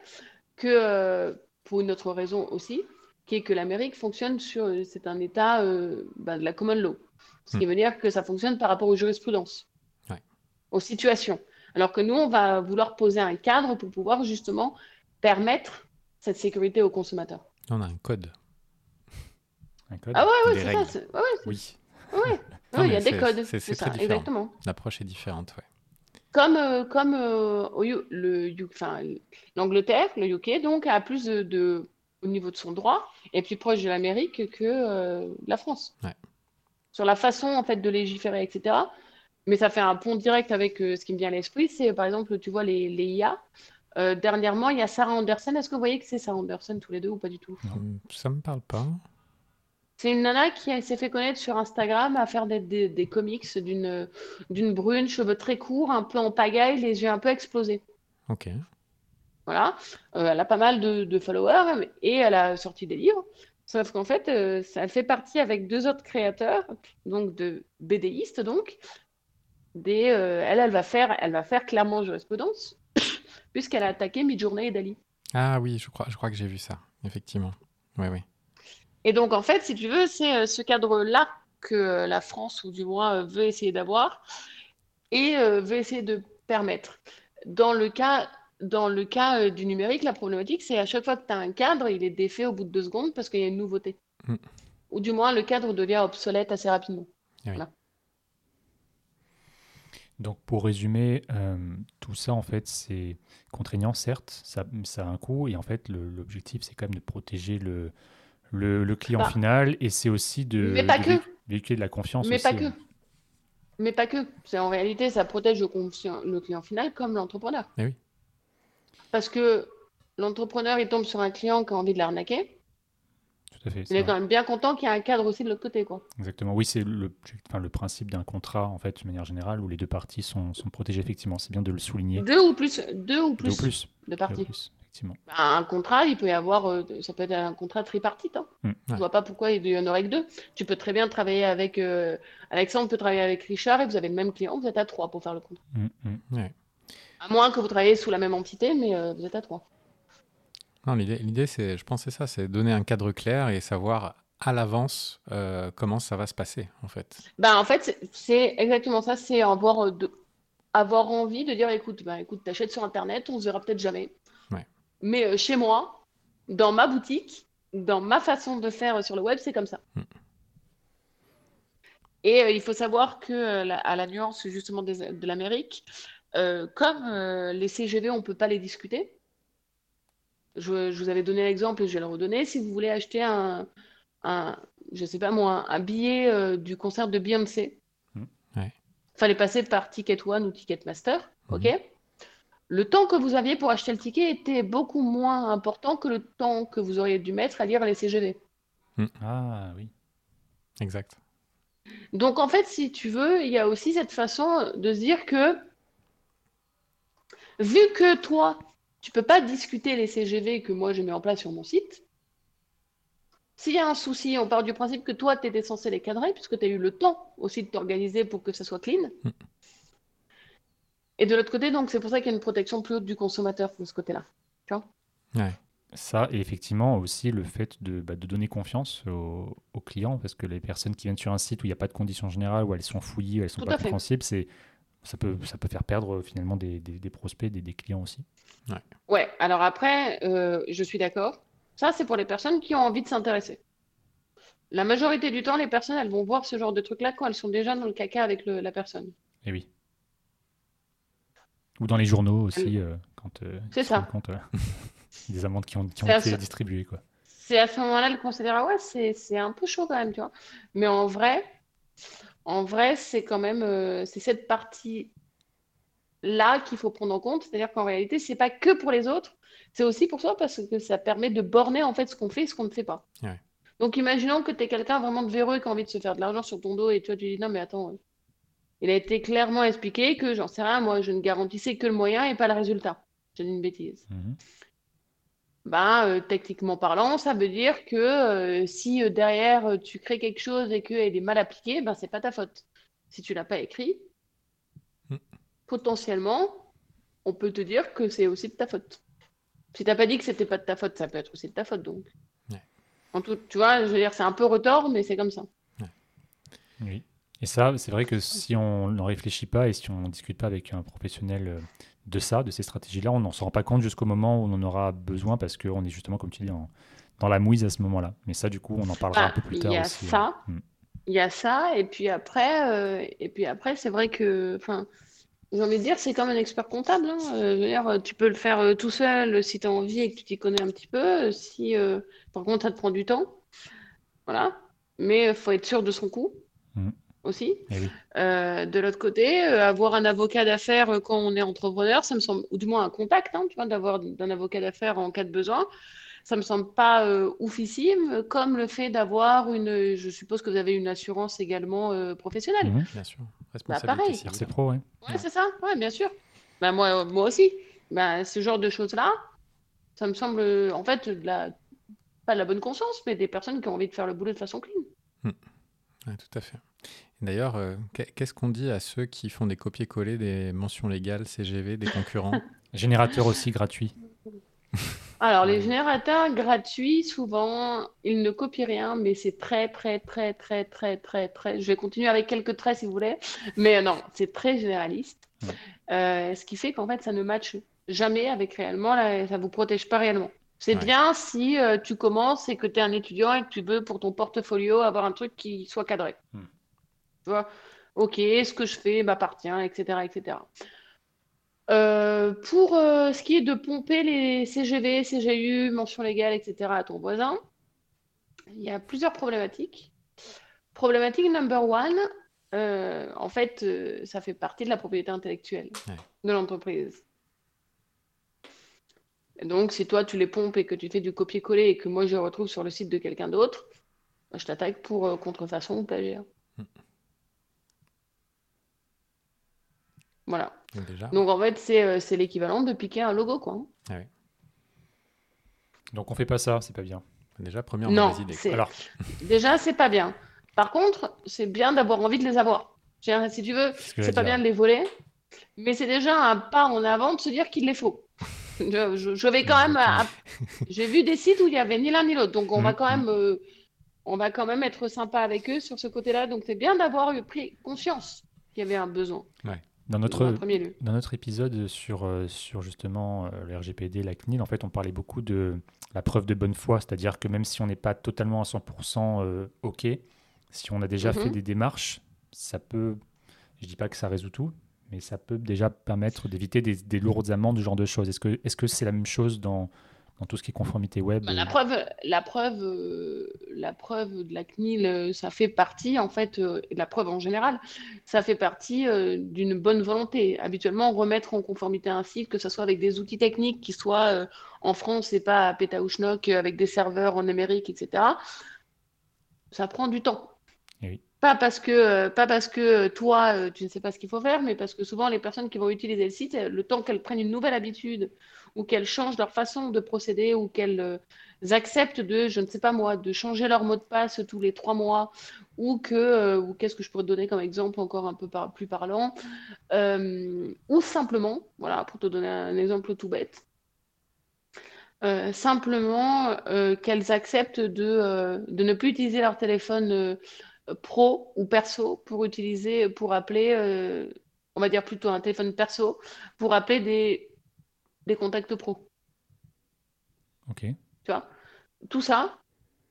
que euh, pour une autre raison aussi, qui est que l'Amérique fonctionne sur, c'est un État euh, ben, de la common law, ce qui veut dire que ça fonctionne par rapport aux jurisprudences, Ouais. aux situations. Alors que nous, on va vouloir poser un cadre pour pouvoir justement permettre cette sécurité aux consommateurs. On a un code. Un code Ah ouais, ouais, c'est règles. ça. ouais, Oui, Ouais, il y a des codes, c'est- c'est c'est ça, très différent. exactement. l'approche est différente, ouais. Comme, euh, comme euh, au le, enfin, l'Angleterre, le UK, donc, a plus de, de au niveau de son droit est plus proche de l'Amérique que la France. Sur la façon en fait de légiférer, etc. Mais ça fait un pont direct avec ce qui me vient à l'esprit. C'est par exemple, tu vois, les, les IA. dernièrement, il y a Sarah Anderson. Est-ce que vous voyez que c'est Sarah Anderson tous les deux ou pas du tout? Non, Ça me parle pas. C'est une nana qui s'est fait connaître sur Instagram à faire des, des, comics d'une d'une brune, cheveux très courts, un peu en pagaille, les yeux un peu explosés. Ok. Voilà. Euh, elle a pas mal de, followers et elle a sorti des livres. Sauf qu'en fait, euh, elle fait partie avec deux autres créateurs, donc de BDistes, donc. Des, euh, elle, elle va faire, elle va faire clairement jurisprudence, puisqu'elle a attaqué Midjourney et Dali. Ah oui, je crois, je crois que j'ai vu ça, effectivement. Oui, oui. Et donc, en fait, si tu veux, c'est euh, ce cadre-là que la France, ou du moins, veut essayer d'avoir et veut essayer de permettre. Dans le cas, dans le cas du numérique, la problématique, c'est à chaque fois que tu as un cadre, il est défait au bout de deux secondes parce qu'il y a une nouveauté. Mm. Ou du moins, le cadre devient obsolète assez rapidement. Donc pour résumer, tout ça en fait c'est contraignant certes, ça, ça, a un coût et en fait l'objectif c'est quand même de protéger le, le, client bah. final et c'est aussi de, mais pas que. véhiculer de la confiance. Mais pas que. Hein. Mais pas que. C'est en réalité, ça protège le, le client final comme l'entrepreneur. Eh oui. Parce que l'entrepreneur, il tombe sur un client qui a envie de l'arnaquer. Tout à fait. Il est quand même bien content qu'il y ait un cadre aussi de l'autre côté. Quoi. Exactement. Oui, c'est le, enfin, le principe d'un contrat, en fait, de manière générale, où les deux parties sont, sont protégées, effectivement. C'est bien de le souligner. Deux ou plus, deux ou plus, plus. de parties. Bah, un contrat, il peut y avoir, euh, ça peut être un contrat tripartite. Hein. Je ne vois pas pourquoi il y en aurait que deux. Tu peux très bien travailler avec euh, Alexandre, peut travailler avec Richard et vous avez le même client, vous êtes à trois pour faire le contrat. Mm, mm. À moins que vous travaillez sous la même entité, mais euh, vous êtes à trois. Non, l'idée, c'est, je pense, c'est ça, c'est donner un cadre clair et savoir à l'avance comment ça va se passer, en fait. Ben, en fait, c'est exactement ça, c'est avoir, de, avoir envie de dire, écoute, ben, écoute, t'achètes sur Internet, on se verra peut-être jamais. Mais euh, chez moi, dans ma boutique, dans ma façon de faire sur le web, c'est comme ça. Mm. Et euh, il faut savoir que, euh, à la nuance justement de l'Amérique, comme les CGV, on ne peut pas les discuter. Je, vous avais donné l'exemple et je vais le redonner. Si vous voulez acheter un, un je sais pas moi, un billet du concert de Beyoncé, il fallait passer par Ticket One ou Ticketmaster, mm. ok? Le temps que vous aviez pour acheter le ticket était beaucoup moins important que le temps que vous auriez dû mettre à lire les CGV. Hmm. Ah oui. Exact. Donc en fait, si tu veux, il y a aussi cette façon de se dire que vu que toi, tu peux pas discuter les CGV que moi je mets en place sur mon site, s'il y a un souci, on part du principe que toi, tu étais censé les cadrer, puisque tu as eu le temps aussi de t'organiser pour que ça soit clean. Hmm. Et de l'autre côté, donc, c'est pour ça qu'il y a une protection plus haute du consommateur de ce côté-là. Tu vois? Ouais. Ça, et effectivement, aussi le fait de, bah, de donner confiance aux, clients, parce que les personnes qui viennent sur un site où il n'y a pas de conditions générales, où elles sont fouillies, où elles sont pas compréhensibles, c'est, ça, peut, ça peut faire perdre finalement des, des, prospects, des, des, clients aussi. Ouais, ouais alors après, euh, je suis d'accord. Ça, c'est pour les personnes qui ont envie de s'intéresser. La majorité du temps, les personnes, elles vont voir ce genre de truc-là quand elles sont déjà dans le caca avec le, la personne. Et eh oui. Ou dans les journaux aussi, euh, quand euh, c'est ça. Compte, euh, des amendes qui ont, qui ont été distribuées. Quoi. C'est à ce moment-là le considère ah ouais, c'est, un peu chaud quand même, tu vois. Mais en vrai, en vrai, c'est quand même c'est cette partie là qu'il faut prendre en compte. C'est-à-dire qu'en réalité, c'est pas que pour les autres, c'est aussi pour toi parce que ça permet de borner en fait ce qu'on fait et ce qu'on ne fait pas. Donc imaginons que tu es quelqu'un vraiment de véreux qui a envie de se faire de l'argent sur ton dos et toi tu dis non mais attends, il a été clairement expliqué que, j'en sais rien, moi, je ne garantissais que le moyen et pas le résultat. J'ai dit une bêtise. Mhm. Ben, euh, techniquement parlant, ça veut dire que euh, si euh, derrière tu crées quelque chose et qu'elle est mal appliquée, ben, c'est pas ta faute. Si tu l'as pas écrit, mm. potentiellement, on peut te dire que c'est aussi de ta faute. Si t'as pas dit que c'était pas de ta faute, ça peut être aussi de ta faute, donc. En tout, tu vois, je veux dire, c'est un peu retort, mais c'est comme ça. Oui. Et ça, c'est vrai que si on n'en réfléchit pas et si on ne discute pas avec un professionnel euh, de ça, de ces stratégies-là, on n'en se rend pas compte jusqu'au moment où on en aura besoin parce qu'on est justement, comme tu dis, dans la mouise à ce moment-là. Mais ça, du coup, on en parlera un peu plus tard. Il y a aussi, ça. Hein. Mm. Il y a ça, et puis après, euh, et puis après, c'est vrai que, enfin, j'ai envie de dire, c'est comme un expert comptable. hein. Euh, je veux dire, tu peux le faire euh, tout seul si tu as envie et que tu t'y connais un petit peu. Si, euh, par contre, ça te prend du temps. Voilà. Mais il faut être sûr de son coût Mhm. Aussi. Eh oui. Euh, de l'autre côté, euh, avoir un avocat d'affaires euh, quand on est entrepreneur, ça me semble, ou du moins un contact, hein, tu vois, d'avoir d'un avocat d'affaires en cas de besoin, ça me semble pas euh, oufissime, comme le fait d'avoir une, je suppose que vous avez une assurance également euh, professionnelle. Mhm. Bien sûr. Responsabilité pareil. civile. C'est pro, ouais. Ouais, c'est ça, ouais, bien sûr. Bah, moi, moi aussi. Bah, ce genre de choses-là, ça me semble, en fait, de la, pas de la bonne conscience, mais des personnes qui ont envie de faire le boulot de façon clean. Ouais, tout à fait. D'ailleurs, euh, qu'est- qu'est-ce qu'on dit à ceux qui font des copier-coller des mentions légales CGV des concurrents? Générateur aussi gratuit. Alors, les générateurs gratuits, souvent, ils ne copient rien, mais c'est très, très, très, très, très, très, très. Je vais continuer avec quelques traits si vous voulez, mais non, c'est très généraliste. Ouais. Euh, ce qui fait qu'en fait, ça ne matche jamais avec réellement, là, ça vous protège pas réellement. C'est Ouais. bien si euh, tu commences et que tu es un étudiant et que tu veux pour ton portfolio avoir un truc qui soit cadré. Hmm. Tu vois, ok, ce que je fais m'appartient, etc., etc. Euh, pour euh, ce qui est de pomper les CGV, CGU, mention légale, etc. à ton voisin, il y a plusieurs problématiques. Problématique number one, euh, en fait, ça fait partie de la propriété intellectuelle Ouais. de l'entreprise. Donc, si toi, tu les pompes et que tu fais du copier-coller et que moi, je les retrouve sur le site de quelqu'un d'autre, je t'attaque pour contrefaçon ou plagiat. Voilà. Donc déjà, Donc, en fait, c'est euh, c'est l'équivalent de piquer un logo, quoi. hein. Donc on fait pas ça, c'est pas bien. déjà première Non, mauvaise idée. c'est- Alors, Déjà, c'est pas bien. Par contre, c'est bien d'avoir envie de les avoir. Dire, Si tu veux, c'est pas dire. bien de les voler, mais c'est déjà un pas en avant de se dire qu'il les faut. Je, je- je vais quand même. à- J'ai vu des sites où il y avait ni l'un ni l'autre, donc on va Mhm, quand même, euh, on va quand même être sympa avec eux sur ce côté-là. Donc c'est bien d'avoir eu pris conscience qu'il y avait un besoin dans notre, lieu. Dans notre épisode sur, euh, sur justement euh, le RGPD, la CNIL, en fait, on parlait beaucoup de la preuve de bonne foi, c'est-à-dire que même si on n'est pas totalement à 100% euh, OK, si on a déjà Mhm. fait des démarches, ça peut, je dis pas que ça résout tout, mais ça peut déjà permettre d'éviter des, des lourdes amendes, ce genre de choses. Est-ce que est-ce que c'est la même chose dans, dans tout ce qui est conformité web Bah, la preuve, la preuve, euh, la preuve de la CNIL, euh, ça fait partie, en fait, euh, la preuve en général, ça fait partie euh, d'une bonne volonté. Habituellement, remettre en conformité un site, que ce soit avec des outils techniques qui soient en France et pas à Pétaouchnok avec des serveurs en Amérique, etc., ça prend du temps. Eh oui. Pas parce que, pas parce que toi, tu ne sais pas ce qu'il faut faire, mais parce que souvent, les personnes qui vont utiliser le site, le temps qu'elles prennent une nouvelle habitude ou qu'elles changent leur façon de procéder ou qu'elles euh, acceptent de, je ne sais pas moi, de changer leur mot de passe tous les trois mois ou que, euh, ou qu'est-ce que je pourrais te donner comme exemple encore un peu plus parlant, euh, ou simplement, voilà, pour te donner un exemple tout bête, simplement qu'elles acceptent de, de ne plus utiliser leur téléphone pro ou perso pour utiliser, pour appeler, on va dire plutôt un téléphone perso, pour appeler des, des contacts pro. Ok. Tu vois? Tout ça,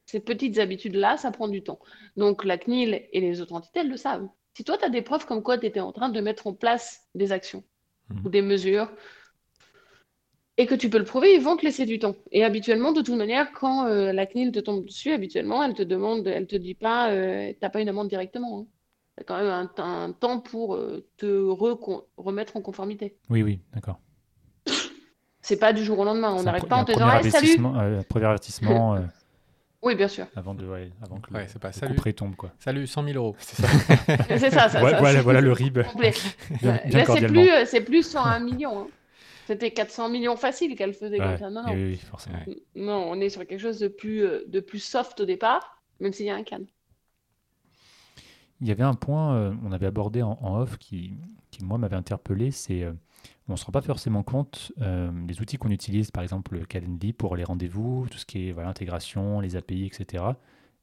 ces petites habitudes-là, ça prend du temps. Donc la CNIL et les autres entités, elles le savent. Si toi, tu as des preuves comme quoi tu étais en train de mettre en place des actions Mhm. ou des mesures et que tu peux le prouver, ils vont te laisser du temps. Et habituellement, de toute manière, quand euh, la CNIL te tombe dessus, habituellement, elle te demande, elle te dit pas, euh, t'as pas une amende directement. Tu as quand même un, un temps pour euh, te remettre en conformité. Oui, oui, d'accord. C'est pas du jour au lendemain. On n'arrive pas en te disant, hey, salut! avertissement, euh, premier avertissement euh, Oui, bien sûr. avant, de, ouais, avant que Ouais, le, pas le salut. tombe. Quoi. Salut, 100 000 euros. C'est ça, ça, Ouais, ça, voilà, voilà le RIB. complet. Bien, bien Là, c'est plus, euh, c'est plus sur un million. hein. C'était 400 millions facile qu'elle faisait comme ça. Non, oui, non. oui, forcément. Non, on est sur quelque chose de plus, euh, de plus soft au départ, même s'il y a un can. Il y avait un point, euh, on avait abordé en, en off, qui, qui moi m'avait interpellé, c'est euh, on ne se rend pas forcément compte euh, des outils qu'on utilise, par exemple le Calendly pour les rendez-vous, tout ce qui est voilà, intégration, les API, etc.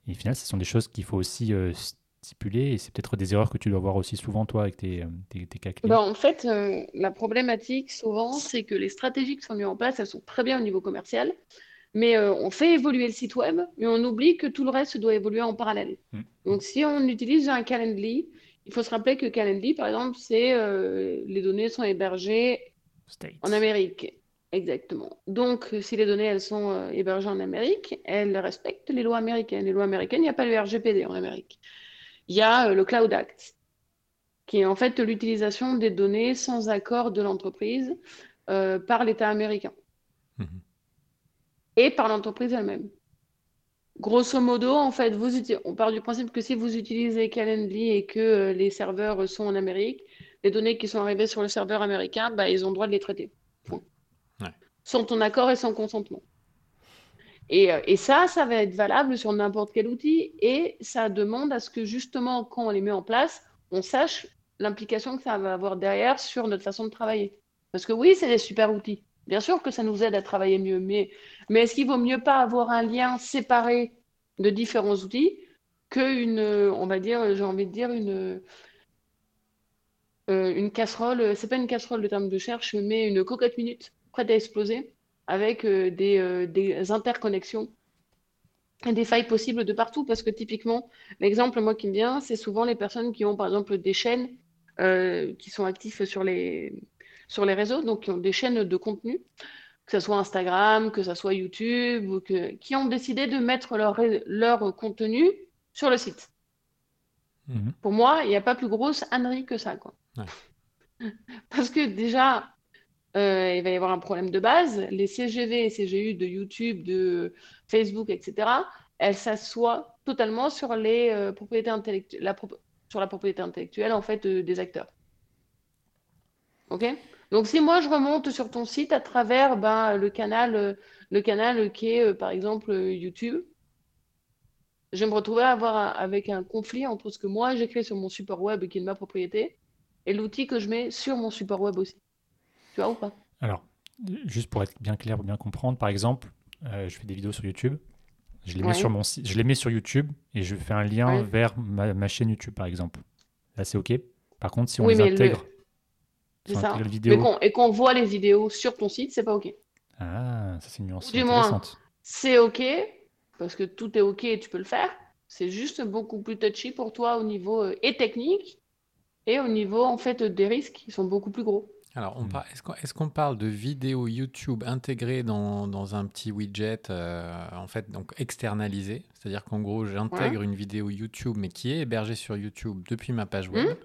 Et au final, ce sont des choses qu'il faut aussi euh, stipuler, et c'est peut-être des erreurs que tu dois voir aussi souvent, toi, avec tes, euh, tes, tes cas clients. Ben, en fait, euh, la problématique souvent, c'est que les stratégies qui sont mises en place, elles sont très bien au niveau commercial, mais euh, on fait évoluer le site web, mais on oublie que tout le reste doit évoluer en parallèle. Mm. Donc, si on utilise un Calendly, il faut se rappeler que Calendly, par exemple, c'est euh, les données sont hébergées States. en Amérique. Exactement. Donc, si les données, elles sont euh, hébergées en Amérique, elles respectent les lois américaines. Les lois américaines, il n'y a pas le RGPD en Amérique. Il y a euh, le Cloud Act, qui est en fait l'utilisation des données sans accord de l'entreprise par l'État américain Mhm. et par l'entreprise elle-même. Grosso modo, en fait, vous on part du principe que si vous utilisez Calendly et que euh, les serveurs sont en Amérique, les données qui sont arrivées sur le serveur américain, bah, ils ont le droit de les traiter. Point. Ouais. Sans ton accord et sans consentement. Et, euh, et ça, ça va être valable sur n'importe quel outil et ça demande à ce que justement, quand on les met en place, on sache l'implication que ça va avoir derrière sur notre façon de travailler. Parce que oui, c'est des super outils. Bien sûr que ça nous aide à travailler mieux, mais, mais est-ce qu'il vaut mieux pas avoir un lien séparé de différents outils qu'une, on va dire, j'ai envie de dire, une, euh, une casserole, c'est pas une casserole le terme de cherche, mais une cocotte minute prête à exploser avec euh, des, euh, des interconnexions et des failles possibles de partout. Parce que typiquement, l'exemple, moi, qui me vient, c'est souvent les personnes qui ont, par exemple, des chaînes euh, qui sont actifs sur les, sur les réseaux, donc qui ont des chaînes de contenu, que ce soit Instagram, que ce soit YouTube, ou que, qui ont décidé de mettre leur, leur contenu sur le site. Mhm. Pour moi, il n'y a pas plus grosse ânerie que ça, quoi. Ouais. Parce que déjà, euh, il va y avoir un problème de base. Les CGV et CGU de YouTube, de Facebook, etc., elles s'assoient totalement sur les euh, propriétés intellectuelles, la sur la propriété intellectuelle en fait euh, des acteurs. Ok? Donc si moi je remonte sur ton site à travers ben, le canal, euh, le canal qui est euh, par exemple euh, YouTube, je vais me retrouver à avoir un- avec un conflit entre ce que moi j'écris sur mon support web qui est de ma propriété et l'outil que je mets sur mon support web aussi. Tu vois ou pas? Alors, juste pour être bien clair, pour bien comprendre, par exemple, euh, je fais des vidéos sur YouTube. Je les mets sur mon site, je les mets sur YouTube et je fais un lien Ouais. vers ma, ma chaîne YouTube, par exemple. Là, c'est OK. Par contre, si on Oui, les intègre, C'est ça. Mais et qu'on voit les vidéos sur ton site, c'est pas OK. ah, ça c'est une nuance du moins, intéressante. C'est OK, parce que tout est OK et tu peux le faire. C'est juste beaucoup plus touchy pour toi au niveau euh, et technique et au niveau en fait des risques qui sont beaucoup plus gros. Alors, on Mm. par- est-ce qu'on parle de vidéos YouTube intégrées dans, dans un petit widget, euh, en fait, donc externalisé C'est-à-dire qu'en gros, j'intègre une vidéo YouTube, mais qui est hébergée sur YouTube depuis ma page web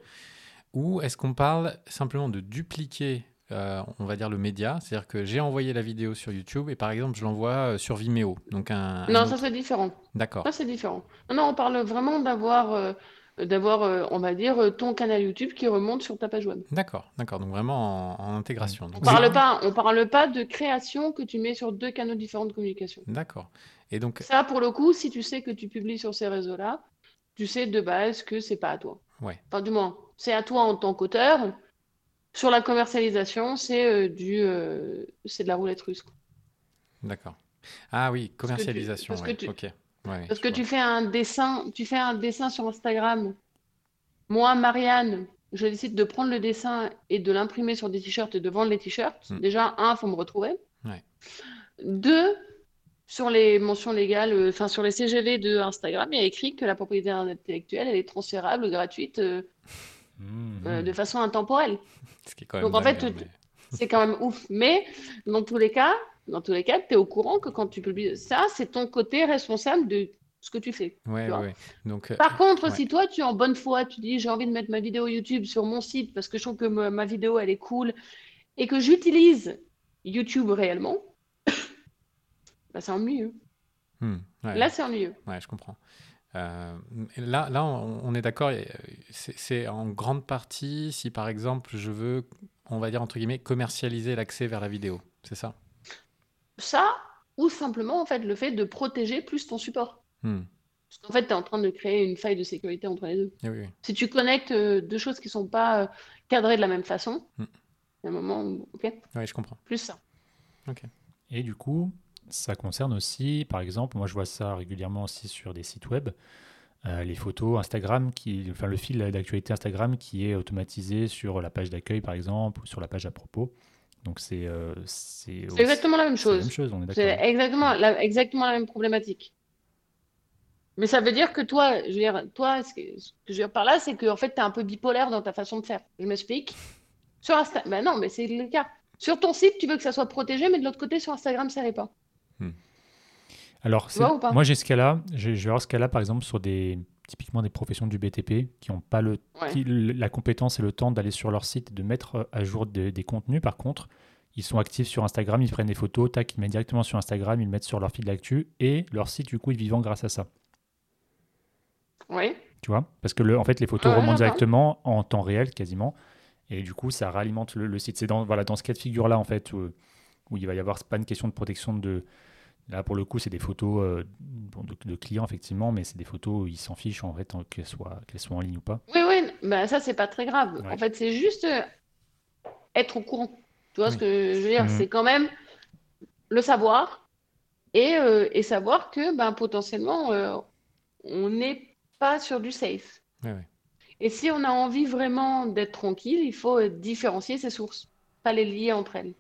Ou est-ce qu'on parle simplement de dupliquer, euh, on va dire, le média? C'est-à-dire que j'ai envoyé la vidéo sur YouTube et par exemple, je l'envoie euh, sur Vimeo. Donc, un. un Non, autre- ça c'est différent. D'accord. Ça c'est différent. Non, non, on parle vraiment d'avoir, euh, d'avoir, euh, on va dire, ton canal YouTube qui remonte sur ta page web. D'accord, d'accord. Donc, vraiment en, en intégration. On Donc, parle pas, on parle pas de création que tu mets sur deux canaux différents de communication. D'accord. Et donc, Ça, pour le coup, si tu sais que tu publies sur ces réseaux-là, tu sais de base que c'est pas à toi. ouais. Enfin, du moins, c'est à toi en tant qu'auteur. Sur la commercialisation, c'est euh, du, euh, c'est de la roulette russe. D'accord. Ah oui, que tu- commercialisation. parce que tu- Ok. Ouais, Parce je que vois. tu fais un dessin, tu fais un dessin sur Instagram. Moi, Marianne, je décide de prendre le dessin et de l'imprimer sur des t-shirts et de vendre les t-shirts. Mm. Déjà, un, faut me retrouver. Ouais. Deux, sur les mentions légales, euh, enfin sur les CGV de Instagram, il y a écrit que la propriété intellectuelle, elle est transférable, gratuite, euh, Mhm. euh, de façon intemporelle. Ce qui est quand même Donc, en fait, hein, C'est quand même ouf. Mais dans tous les cas, dans tous les cas, tu es au courant que quand tu publies ça, c'est ton côté responsable de ce que tu fais. Ouais, tu ouais, ouais. Donc, euh, Par contre, ouais. si toi, tu es en bonne foi, tu dis j'ai envie de mettre ma vidéo YouTube sur mon site parce que je trouve que ma, ma vidéo, elle est cool et que j'utilise YouTube réellement, bah, c'est ennuyeux. hmm, ouais. Là, c'est ennuyeux. Ouais, je comprends. Euh, là, là, on, on est d'accord. euh, C'est en grande partie si, par exemple, je veux, on va dire entre guillemets, commercialiser l'accès vers la vidéo. C'est ça? Ça, ou simplement, en fait, le fait de protéger plus ton support. Hmm. Parce qu'en fait, tu es en train de créer une faille de sécurité entre les deux. Eh oui, oui. Si tu connectes euh, deux choses qui sont pas cadrées de la même façon, Mm. il y a un moment où, ok, Ouais, je comprends. plus ça. Et du coup, ça concerne aussi, par exemple, moi je vois ça régulièrement aussi sur des sites web, euh, les photos Instagram, qui, enfin le fil d'actualité Instagram qui est automatisé sur la page d'accueil par exemple, ou sur la page à propos. Donc c'est euh, c'est exactement la même c'est la même chose. chose, on est C'est exactement la, exactement la même problématique. Mais ça veut dire que toi, je veux dire, toi, ce que, ce que je veux dire par là, c'est que en fait, tu es un peu bipolaire dans ta façon de faire. Je m'explique. Sur Instagram, ben non, mais c'est le cas. Sur ton site, tu veux que ça soit protégé, mais de l'autre côté, sur Instagram, ça l'est pas. Alors, ou pas moi, j'ai ce cas-là. Je, vais avoir ce cas-là, par exemple, sur des typiquement des professions du BTP qui n'ont pas le, Ouais. qui- la compétence et le temps d'aller sur leur site et de mettre euh, à jour des- des contenus. Par contre, ils sont actifs sur Instagram, ils prennent des photos, tac, ils mettent directement sur Instagram, ils mettent sur leur fil d'actu et leur site, du coup, est vivant grâce à ça. Oui. Tu vois? Parce que le, en fait, les photos Ouais, remontent directement en temps réel quasiment. Et du coup, ça réalimente le, le site. C'est dans, voilà, dans ce cas de figure-là, en fait, où, où il va y avoir, pas une question de protection de. Là, pour le coup, c'est des photos euh, de, de clients, effectivement, mais c'est des photos où ils s'en fichent, en fait, qu'elles soient, qu'elles soient en ligne ou pas. Oui, oui, ben ça, c'est pas très grave. Ouais. En fait, c'est juste euh, être au courant. Tu vois ce que je veux dire? Mhm. C'est quand même le savoir et, euh, et savoir que ben, potentiellement, euh, on n'est pas sur du safe. Ouais. Et si on a envie vraiment d'être tranquille, il faut différencier ses sources, pas les lier entre elles.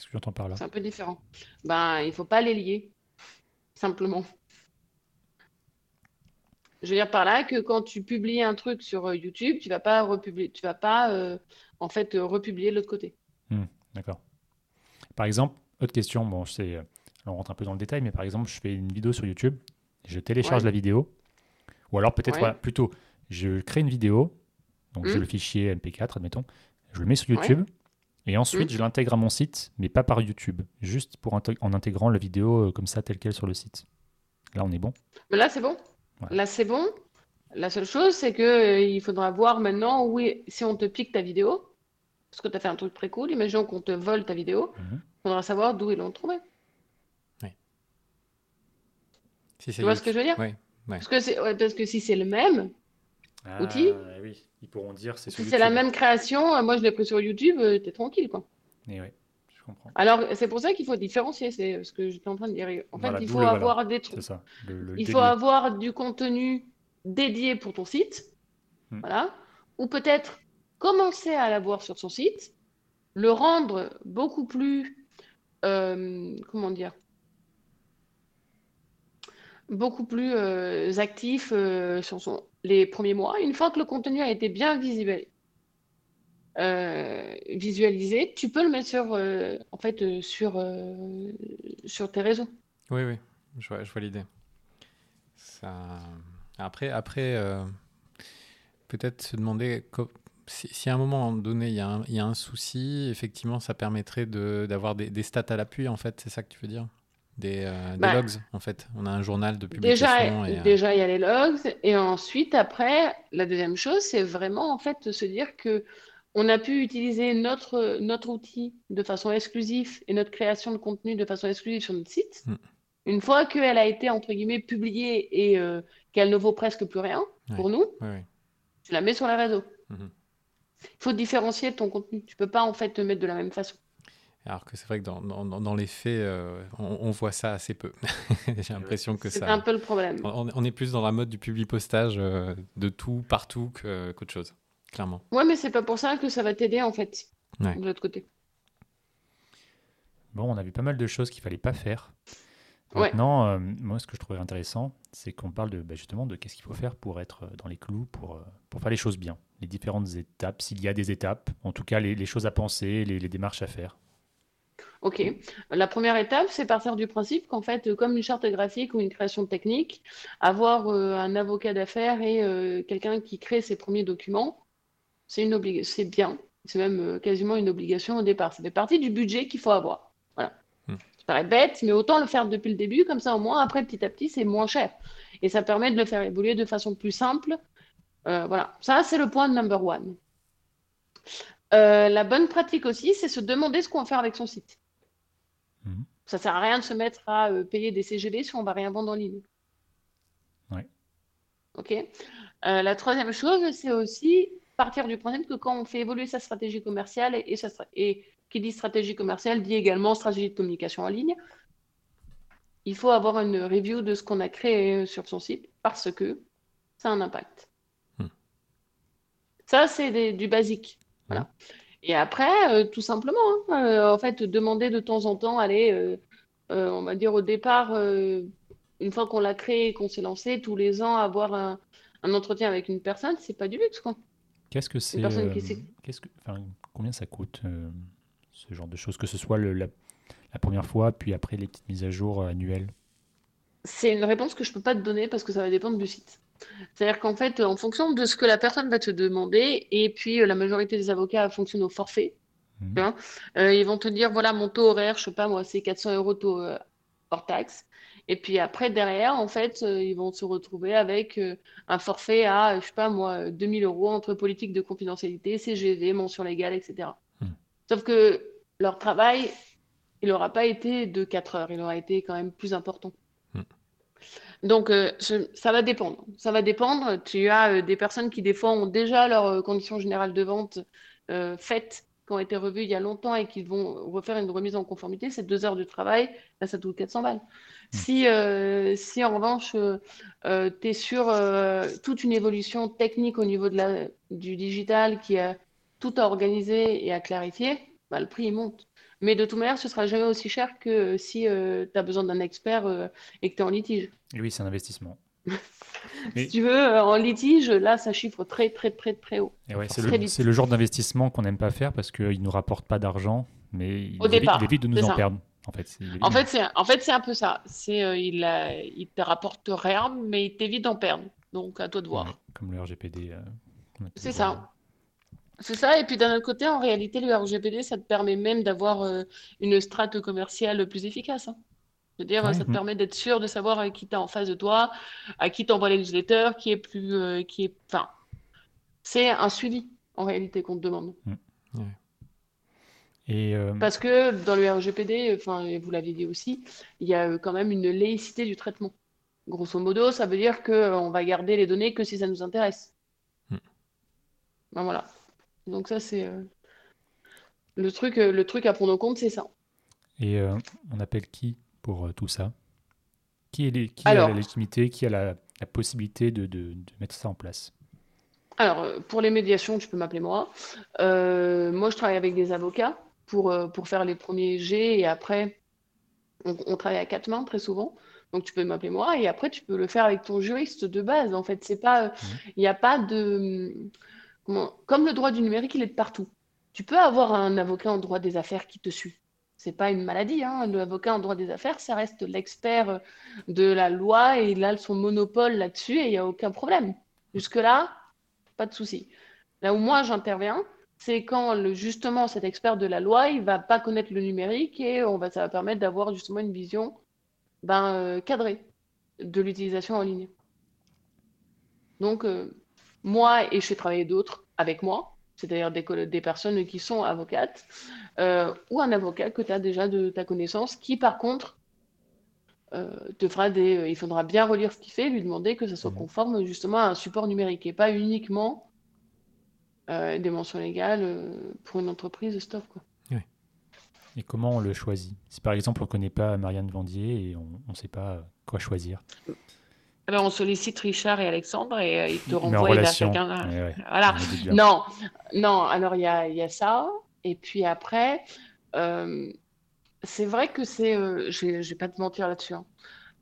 Qu'est-ce que j'entends par là C'est un peu différent. Ben, il faut pas les lier, simplement. Je veux dire par là que quand tu publies un truc sur euh, YouTube, tu vas pas republier, tu vas pas euh, en fait euh, republier de l'autre côté. D'accord. Par exemple, autre question, bon, je sais, on rentre un peu dans le détail, mais par exemple, je fais une vidéo sur YouTube, je télécharge Ouais. la vidéo, ou alors peut-être, Ouais. voilà, plutôt, je crée une vidéo, donc j'ai Mhm. le fichier MP4, admettons, je le mets sur Ouais. Et ensuite Mhm. je l'intègre à mon site, mais pas par YouTube, juste pour intég- en intégrant la vidéo euh, comme ça, telle qu'elle sur le site. Là, on est bon. Mais là, c'est bon. Ouais. Là, c'est bon. La seule chose, c'est que euh, il faudra voir maintenant où est- si on te pique ta vidéo, parce que tu as fait un truc très cool, imaginons qu'on te vole ta vidéo, il Mhm. faudra savoir d'où ils l'ont trouvée. Si c'est Tu vois ce que je veux dire? Ouais, Parce que c'est, ouais, parce que si c'est le même, Outil Ah, oui, ils pourront dire c'est si c'est la même création, euh, moi je l'ai pris sur YouTube, euh, t'es tranquille, quoi. Et ouais, je comprends. Alors, c'est pour ça qu'il faut différencier, c'est ce que j'étais en train de dire. En fait, Voilà, il faut le- voilà. avoir des trucs. ça. le- le Il faut avoir du contenu dédié pour ton site, Hmm. voilà, ou peut-être commencer à l'avoir sur son site, le rendre beaucoup plus, euh, comment dire, beaucoup plus euh, actif euh, sur son, les premiers mois. Une fois que le contenu a été bien visuel, euh, visualisé, tu peux le mettre sur, euh, en fait, euh, sur, tes réseaux. Oui, oui, je vois, vois l'idée. Ça... Après, après peut-être se demander si, à un moment donné il y, a un- souci, effectivement, ça permettrait de- d'avoir des, des stats à l'appui, en fait, c'est ça que tu veux dire? Des, euh, des Bah, logs, en fait. On a un journal de Déjà, publication et, euh, déjà, il y a les logs. Et ensuite, après, la deuxième chose, c'est vraiment en fait de se dire que on a pu utiliser notre, notre outil de façon exclusive et notre création de contenu de façon exclusive sur notre site. Mm. Une fois qu'elle a été, entre guillemets, publiée et euh, qu'elle ne vaut presque plus rien pour nous, ouais, ouais. tu la mets sur les réseaux. Mhm. Il faut différencier ton contenu. Tu peux pas, en fait, te mettre de la même façon. Alors que c'est vrai que dans, dans- dans- dans les faits, euh, on, on voit ça assez peu. J'ai l'impression que C'est ça... un peu le problème. On, on est plus dans la mode du publi-postage euh, de tout, partout, qu'autre chose, clairement. Ouais, mais c'est pas pour ça que ça va t'aider, en fait, Ouais. de l'autre côté. Bon, on a vu pas mal de choses qu'il fallait pas faire. Ouais. Maintenant, euh, moi, ce que je trouvais intéressant, c'est qu'on parle de, bah, justement de qu'est-ce qu'il faut faire pour être dans les clous, pour, pour faire les choses bien. Les différentes étapes, s'il y a des étapes, en tout cas les, les choses à penser, les, les démarches à faire. Ok. La première étape, c'est partir du principe qu'en fait, euh, comme une charte graphique ou une création technique, avoir euh, un avocat d'affaires et euh, quelqu'un qui crée ses premiers documents, c'est une obli- c'est bien. C'est même euh, quasiment une obligation au départ. Ça fait partie du budget qu'il faut avoir. Voilà. Hmm. Ça paraît bête, mais autant le faire depuis le début, comme ça au moins après, petit à petit, c'est moins cher. Et ça permet de le faire évoluer de façon plus simple. Voilà. Ça, c'est le point number one. La bonne pratique aussi, c'est se demander ce qu'on va faire avec son site. Ça sert à rien de se mettre à euh, payer des CGV si on va rien vendre en ligne. Ouais. Ok. Euh, la troisième chose, c'est aussi partir du principe que quand on fait évoluer sa stratégie commerciale et, et sa stra- et qui dit stratégie commerciale dit également stratégie de communication en ligne, il faut avoir une review de ce qu'on a créé euh, sur son site parce que ça a un impact. Hmm. Ça, c'est du basique. Voilà. Et après, euh, tout simplement, hein, euh, en fait, demander de temps en temps, allez, euh, on va dire au départ, une fois qu'on l'a créé et qu'on s'est lancé, tous les ans, avoir un, un entretien avec une personne, c'est pas du luxe, quoi. Qu'est-ce que c'est euh, qu'est-ce que, enfin, Combien ça coûte euh, ce genre de choses Que ce soit le- la, la première fois, puis après les petites mises à jour annuelles? C'est une réponse que je peux pas te donner parce que ça va dépendre du site. C'est-à-dire qu'en fait, en fonction de ce que la personne va te demander, et puis euh, la majorité des avocats fonctionnent au forfait, Mhm. euh, ils vont te dire, voilà, mon taux horaire, je sais pas moi, c'est 400 euros taux euh, hors taxe. Et puis après, derrière, en fait, ils vont se retrouver avec un forfait à, je sais pas moi, euh, 2000 euros entre politique de confidentialité, CGV, mention légale, etc. Hmm. Sauf que leur travail, il n'aura pas été de 4 heures, il aura été quand même plus important. Donc, euh, ça va dépendre. Ça va dépendre. Tu as euh, des personnes qui, des fois, ont déjà leurs euh, conditions générales de vente faites, qui ont été revues il y a longtemps et qui vont refaire une remise en conformité. C'est deux heures de travail. Là, ça te coûte 400 balles. Si, euh, si en revanche, tu es sur toute une évolution technique au niveau de la, du digital qui a tout à organiser et à clarifier, bah, le prix il monte. Mais de toute manière, ce sera jamais aussi cher que si tu as besoin d'un expert euh, et que tu es en litige. Et oui, c'est un investissement. Mais- Si tu veux, euh, en litige, là, ça chiffre très, très, très, très haut. Et ouais, c'est le, genre d'investissement qu'on n'aime pas faire parce qu'il ne nous rapporte pas d'argent, mais il, Au évite, départ, il évite de nous en ça. perdre. En fait, En fait, c'est en fait, c'est un peu ça. C'est, euh, il, il te rapporte rien, mais il t'évite d'en perdre. Donc, à toi de voir. Ouais, comme le RGPD. euh, C'est ça. C'est ça, et puis d'un autre côté, en réalité, le RGPD, ça te permet même d'avoir euh, une strate commerciale plus efficace. hein. C'est-à-dire, Ouais. ça te Mhm. permet d'être sûr de savoir euh, qui t'as en face de toi, à qui t'envoie les newsletters, qui est plus, euh, qui est, enfin, c'est un suivi en réalité qu'on te demande. Et euh, Parce que dans le RGPD, enfin, vous l'avez dit aussi, il y a quand même une laïcité du traitement. Grosso modo, ça veut dire que euh, on va garder les données que si ça nous intéresse. Hmm. Ben voilà. Donc ça, c'est euh, le truc, euh, le truc à prendre en compte, c'est ça. Et euh, on appelle qui pour tout ça? Qui, est les- qui a la légitimité, qui a la, la possibilité de, de- de mettre ça en place? Alors, pour les médiations, tu peux m'appeler moi. Euh, moi, je travaille avec des avocats pour, pour faire les premiers jets et après, on, on travaille à quatre mains très souvent. Donc, tu peux m'appeler moi et après, tu peux le faire avec ton juriste de base. En fait, c'est pas, il n'y a pas de. Comme le droit du numérique, il est de partout. Tu peux avoir un avocat en droit des affaires qui te suit. C'est pas une maladie, hein. L'avocat en droit des affaires, ça reste l'expert de la loi et il a son monopole là-dessus et il n'y a aucun problème. Jusque-là, pas de souci. Là où moi j'interviens, c'est quand justement cet expert de la loi, il va pas connaître le numérique et va, ça va permettre d'avoir justement une vision ben, euh, cadrée de l'utilisation en ligne. Donc, euh, moi, et je fais travailler d'autres avec moi, c'est-à-dire des, personnes qui sont avocates, euh, ou un avocat que tu as déjà de ta connaissance, qui par contre euh, te fera des. euh, il faudra bien relire ce qu'il fait, lui demander que ça soit Mhm. conforme justement à un support numérique et pas uniquement des mentions légales pour une entreprise stop. Quoi. Et comment on le choisit? Si par exemple on ne connaît pas Marianne Vendier et on ne sait pas quoi choisir, Alors, on sollicite Richard et Alexandre et euh, ils te renvoient vers quelqu'un. Ouais, ouais, Voilà. Non, non, alors il y a, il y a ça. Et puis après, euh, c'est vrai que c'est, euh, je vais, pas te mentir là-dessus, hein.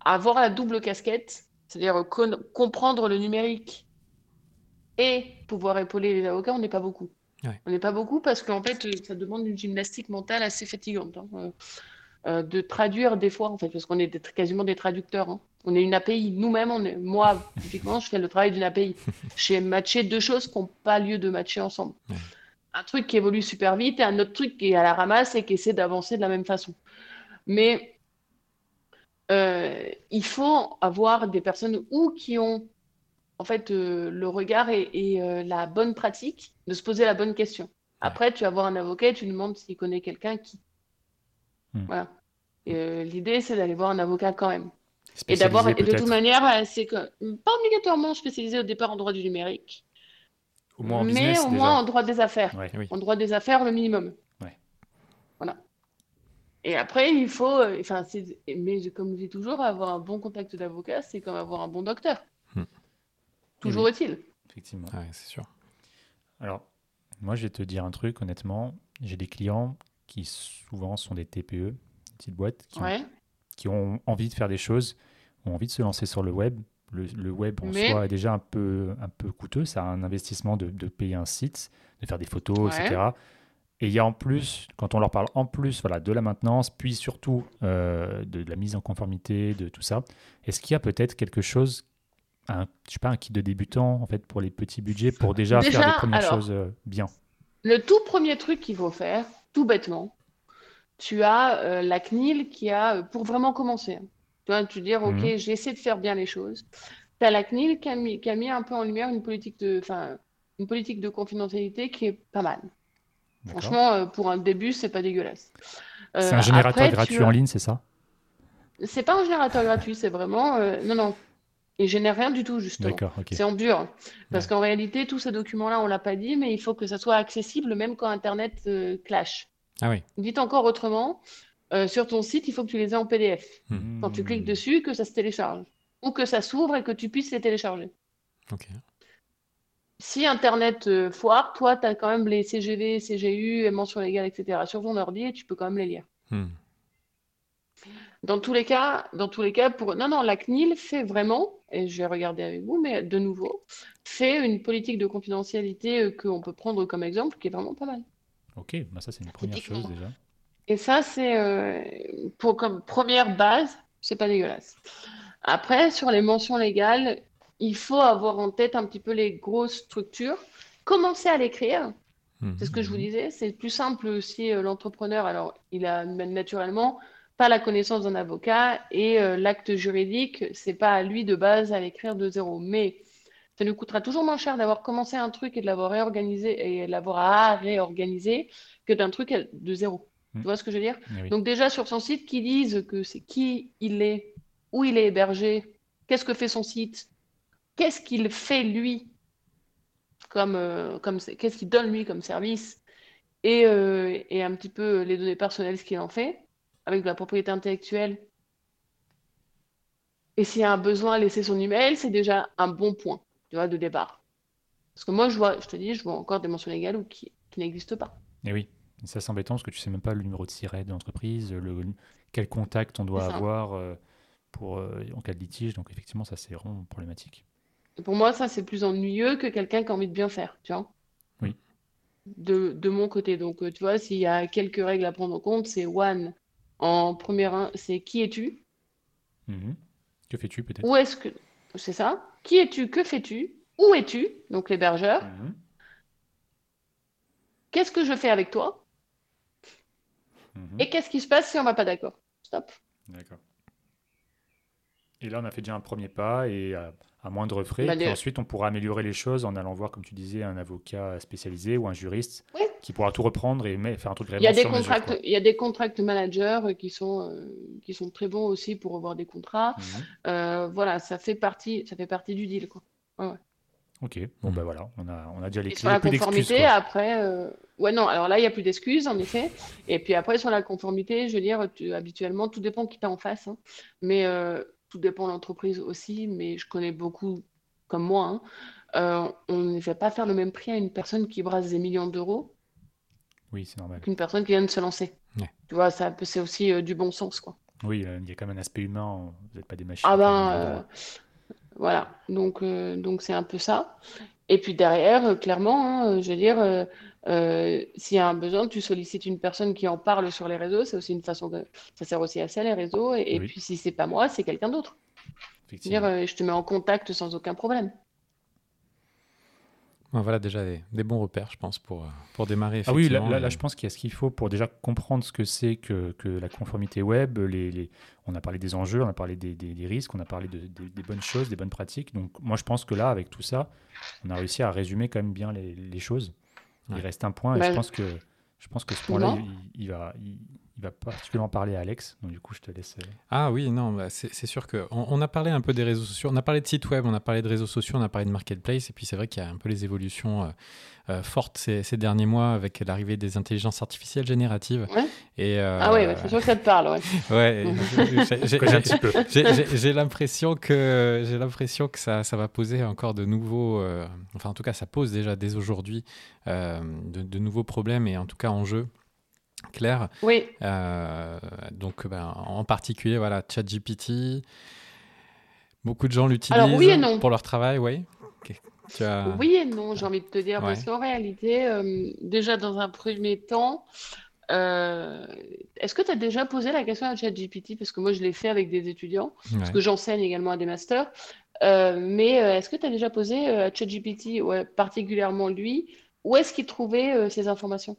Avoir la double casquette, c'est-à-dire con- comprendre le numérique et pouvoir épauler les avocats, on n'est pas beaucoup. Ouais. On n'est pas beaucoup parce qu'en fait, euh, ça demande une gymnastique mentale assez fatigante. hein. Euh, de traduire des fois, en fait, parce qu'on est des- quasiment des traducteurs. hein. On est une API. Nous-mêmes, on est, moi, typiquement, je fais le travail d'une API. J'ai matché deux choses qui n'ont pas lieu de matcher ensemble. Ouais. Un truc qui évolue super vite et un autre truc qui est à la ramasse et qui essaie d'avancer de la même façon. Mais euh, il faut avoir des personnes ou qui ont en fait euh, le regard et, et, euh, la bonne pratique de se poser la bonne question. Après, tu vas voir un avocat et tu lui demandes s'il connaît quelqu'un qui. Hmm. Voilà. L'idée, c'est d'aller voir un avocat quand même. Et d'abord, de toute manière, euh, c'est que pas obligatoirement spécialisé au départ en droit du numérique, au moins en mais business au déjà. moins en droit des affaires. Ouais. Oui. En droit des affaires, le minimum. Ouais. Voilà. Et après, il faut, euh, enfin, mais comme je dis toujours, avoir un bon contact d'avocat, c'est comme avoir un bon docteur. Hmm. Toujours oui. utile. Effectivement. Ouais, c'est sûr. Alors, moi, je vais te dire un truc, honnêtement. J'ai des clients qui souvent sont des TPE, des petites boîtes, qui, ont, Ouais. Qui ont envie de faire des choses. ont envie de se lancer sur le web. Le, web en soi est déjà un peu, un peu coûteux. Ça a un investissement de, payer un site, de faire des photos, etc. Et il y a en plus, quand on leur parle en plus voilà, de la maintenance, puis surtout euh, de, la mise en conformité, de tout ça, est-ce qu'il y a peut-être quelque chose, un, je sais pas, un kit de débutant en fait pour les petits budgets pour déjà, faire les premières choses euh, bien? Le tout premier truc qu'il faut faire, tout bêtement, tu as euh, la CNIL qui a, pour vraiment commencer, tu vois, tu dire, OK, mhm. j'ai essayé de faire bien les choses. Tu as la CNIL qui a, mis, qui a mis un peu en lumière une politique de, une politique de confidentialité qui est pas mal. Franchement, euh, pour un début, c'est pas dégueulasse. c'est un euh, générateur gratuit en ligne, c'est ça? C'est pas un générateur gratuit, c'est vraiment. Euh, non, non. Il génère rien du tout, justement. C'est en dur. Parce qu'en réalité, tous ces documents-là, on l'a pas dit, mais il faut que ça soit accessible même quand Internet clash. Ah oui. Dites encore autrement, sur ton site, il faut que tu les aies en PDF. Hmm. Quand tu cliques dessus, que ça se télécharge. Ou que ça s'ouvre et que tu puisses les télécharger. Ok si Internet euh, foire, toi, tu as quand même les CGV, CGU, mentions légales, etc. sur ton ordi et tu peux quand même les lire. Hmm. Dans tous les cas, dans tous les cas, pour non, non, la CNIL fait vraiment, et je vais regarder avec vous, mais de nouveau, fait une politique de confidentialité euh, qu'on peut prendre comme exemple, qui est vraiment pas mal. Ok, bah ça c'est une première chose déjà. Et ça c'est euh, pour comme première base, c'est pas dégueulasse. Après, sur les mentions légales, il faut avoir en tête un petit peu les grosses structures, commencer à l'écrire. C'est ce que je vous mhm. disais. C'est plus simple si euh, l'entrepreneur, alors il a naturellement pas la connaissance d'un avocat et euh, l'acte juridique, c'est pas à lui de base à l'écrire de zéro. Mais ça nous coûtera toujours moins cher d'avoir commencé un truc et de l'avoir réorganisé et de l'avoir à réorganiser que d'un truc de zéro. Tu mhm. vois ce que je veux dire? Eh Donc déjà sur son site, qui disent que c'est qui il est, où il est hébergé, qu'est-ce que fait son site, qu'est-ce qu'il fait lui comme, euh, comme qu'est-ce qu'il donne lui comme service et, euh, et, un petit peu les données personnelles, ce qu'il en fait avec de la propriété intellectuelle. Et s'il y a un besoin à laisser son email, c'est déjà un bon point tu vois, de départ. Parce que moi, je vois, je te dis, je vois encore des mentions légales qui, qui n'existent pas. Et oui, ça c'est embêtant parce que tu sais même pas le numéro de siret de l'entreprise, le, quel contact on doit avoir euh, pour, en cas de litige. Donc effectivement, ça c'est vraiment problématique pour moi, ça, c'est plus ennuyeux que quelqu'un qui a envie de bien faire, tu vois. Oui. De, de mon côté. Donc, euh, tu vois, s'il y a quelques règles à prendre en compte, c'est one. En première, c'est qui es-tu? Mhm. Que fais-tu peut-être? Où est-ce que. C'est ça. Qui es-tu? Que fais-tu? Où es-tu? Donc, l'hébergeur. Mhm. Qu'est-ce que je fais avec toi? Mhm. Et qu'est-ce qui se passe si on va pas d'accord? Stop. D'accord. Et là, on a fait déjà un premier pas et euh, à moindre frais. Bah, ensuite, on pourra améliorer les choses en allant voir, comme tu disais, un avocat spécialisé ou un juriste qui pourra tout reprendre et faire un truc vraiment il y a des contracts, Il y a des contract managers qui sont, euh, qui sont très bons aussi pour avoir des contrats. Mhm. Euh, voilà, ça fait, partie, ça fait partie du deal. Quoi. Ok, bon ben voilà, on a, on a déjà les clés. Sur la conformité, après, euh, ouais, non, alors là, il n'y a plus d'excuses, en effet. Et puis après, sur la conformité, je veux dire, habituellement, tout dépend qui t'as en face. Hein. Mais tout dépend de l'entreprise aussi, mais je connais beaucoup comme moi. Hein. Euh, on ne fait pas faire le même prix à une personne qui brasse des millions d'euros. Oui, c'est normal. Qu'une personne qui vient de se lancer. Tu vois, c'est aussi euh, du bon sens, quoi. Oui, euh, il y a quand même un aspect humain. Vous n'êtes pas des machines. Ah ben, voilà. Donc, donc c'est un peu ça. Et puis derrière, clairement, hein, je veux dire, euh, s'il y a un besoin, tu sollicites une personne qui en parle sur les réseaux. C'est aussi une façon de. Ça sert aussi à ça, les réseaux. Et, puis, si c'est pas moi, c'est quelqu'un d'autre. Dire, euh, je te mets en contact sans aucun problème. voilà déjà des, bons repères, je pense, pour, pour démarrer. Ah oui, là, je pense qu'il y a ce qu'il faut pour déjà comprendre ce que c'est que, que, la conformité web. Les, les, on a parlé des enjeux, on a parlé des, des, risques, on a parlé de, des bonnes choses, des bonnes pratiques. Donc, moi, je pense que là, avec tout ça, on a réussi à résumer quand même bien les, les choses. Il reste un point et je bah, pense que je pense que ce point-là, il, va, il, va particulièrement parler à Alex. Donc du coup, je te laisse. Euh, ah oui, non, bah, c'est sûr que on, a parlé un peu des réseaux sociaux. On a parlé de site web, on a parlé de réseaux sociaux, on a parlé de marketplace. Et puis c'est vrai qu'il y a un peu les évolutions euh, euh, fortes ces, ces, derniers mois avec l'arrivée des intelligences artificielles génératives. Et, ah oui, c'est sûr que ça te parle. Ouais. ouais j'ai l'impression que j'ai l'impression que ça, ça, va poser encore de nouveaux. enfin, en tout cas, ça pose déjà dès aujourd'hui de, de nouveaux problèmes et en tout cas enjeux Claire. Oui. Euh, donc, ben, en particulier, voilà, ChatGPT. Beaucoup de gens l'utilisent oui pour leur travail, oui. Ok. Tu as... Oui et non, j'ai envie de te dire, Ouais. parce qu'en réalité, euh, déjà dans un premier temps, euh, est-ce que tu as déjà posé la question à ChatGPT? Parce que moi, je l'ai fait avec des étudiants, parce que j'enseigne également à des masters. Mais est-ce que tu as déjà posé à ChatGPT, ouais, particulièrement lui, où est-ce qu'il trouvait ces informations?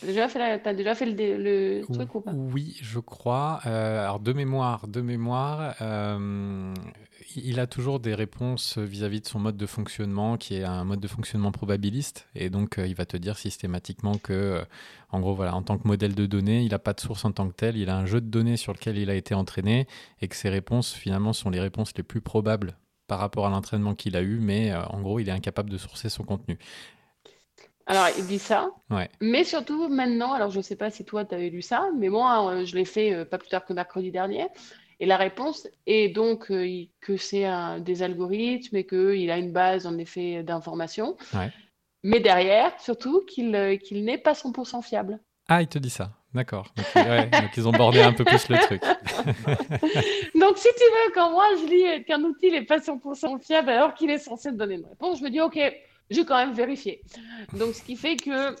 T'as déjà fait la- t'as déjà fait le, truc ou pas? Oui, je crois. Euh, alors de mémoire, de mémoire, euh, il a toujours des réponses vis-à-vis de son mode de fonctionnement, qui est un mode de fonctionnement probabiliste, et donc euh, il va te dire systématiquement que, en gros, voilà, en tant que modèle de données, il n'a pas de source en tant que tel, il a un jeu de données sur lequel il a été entraîné, et que ses réponses finalement sont les réponses les plus probables par rapport à l'entraînement qu'il a eu, mais en gros, il est incapable de sourcer son contenu. Alors, il dit ça, Ouais. mais surtout maintenant, alors je ne sais pas si toi tu avais lu ça, mais moi euh, je l'ai fait euh, pas plus tard que mercredi dernier, et la réponse est donc euh, que c'est des algorithmes et qu'il a une base en effet d'informations, Ouais. mais derrière, surtout qu'il n'est pas 100% fiable. Ah, il te dit ça. D'accord. Donc, ouais, donc ils ont bordé un peu plus le truc. Donc si tu veux, quand moi je lis qu'un outil n'est pas 100% fiable alors qu'il est censé te donner une réponse, je me dis ok, je vais quand même vérifier. Donc ce qui fait que,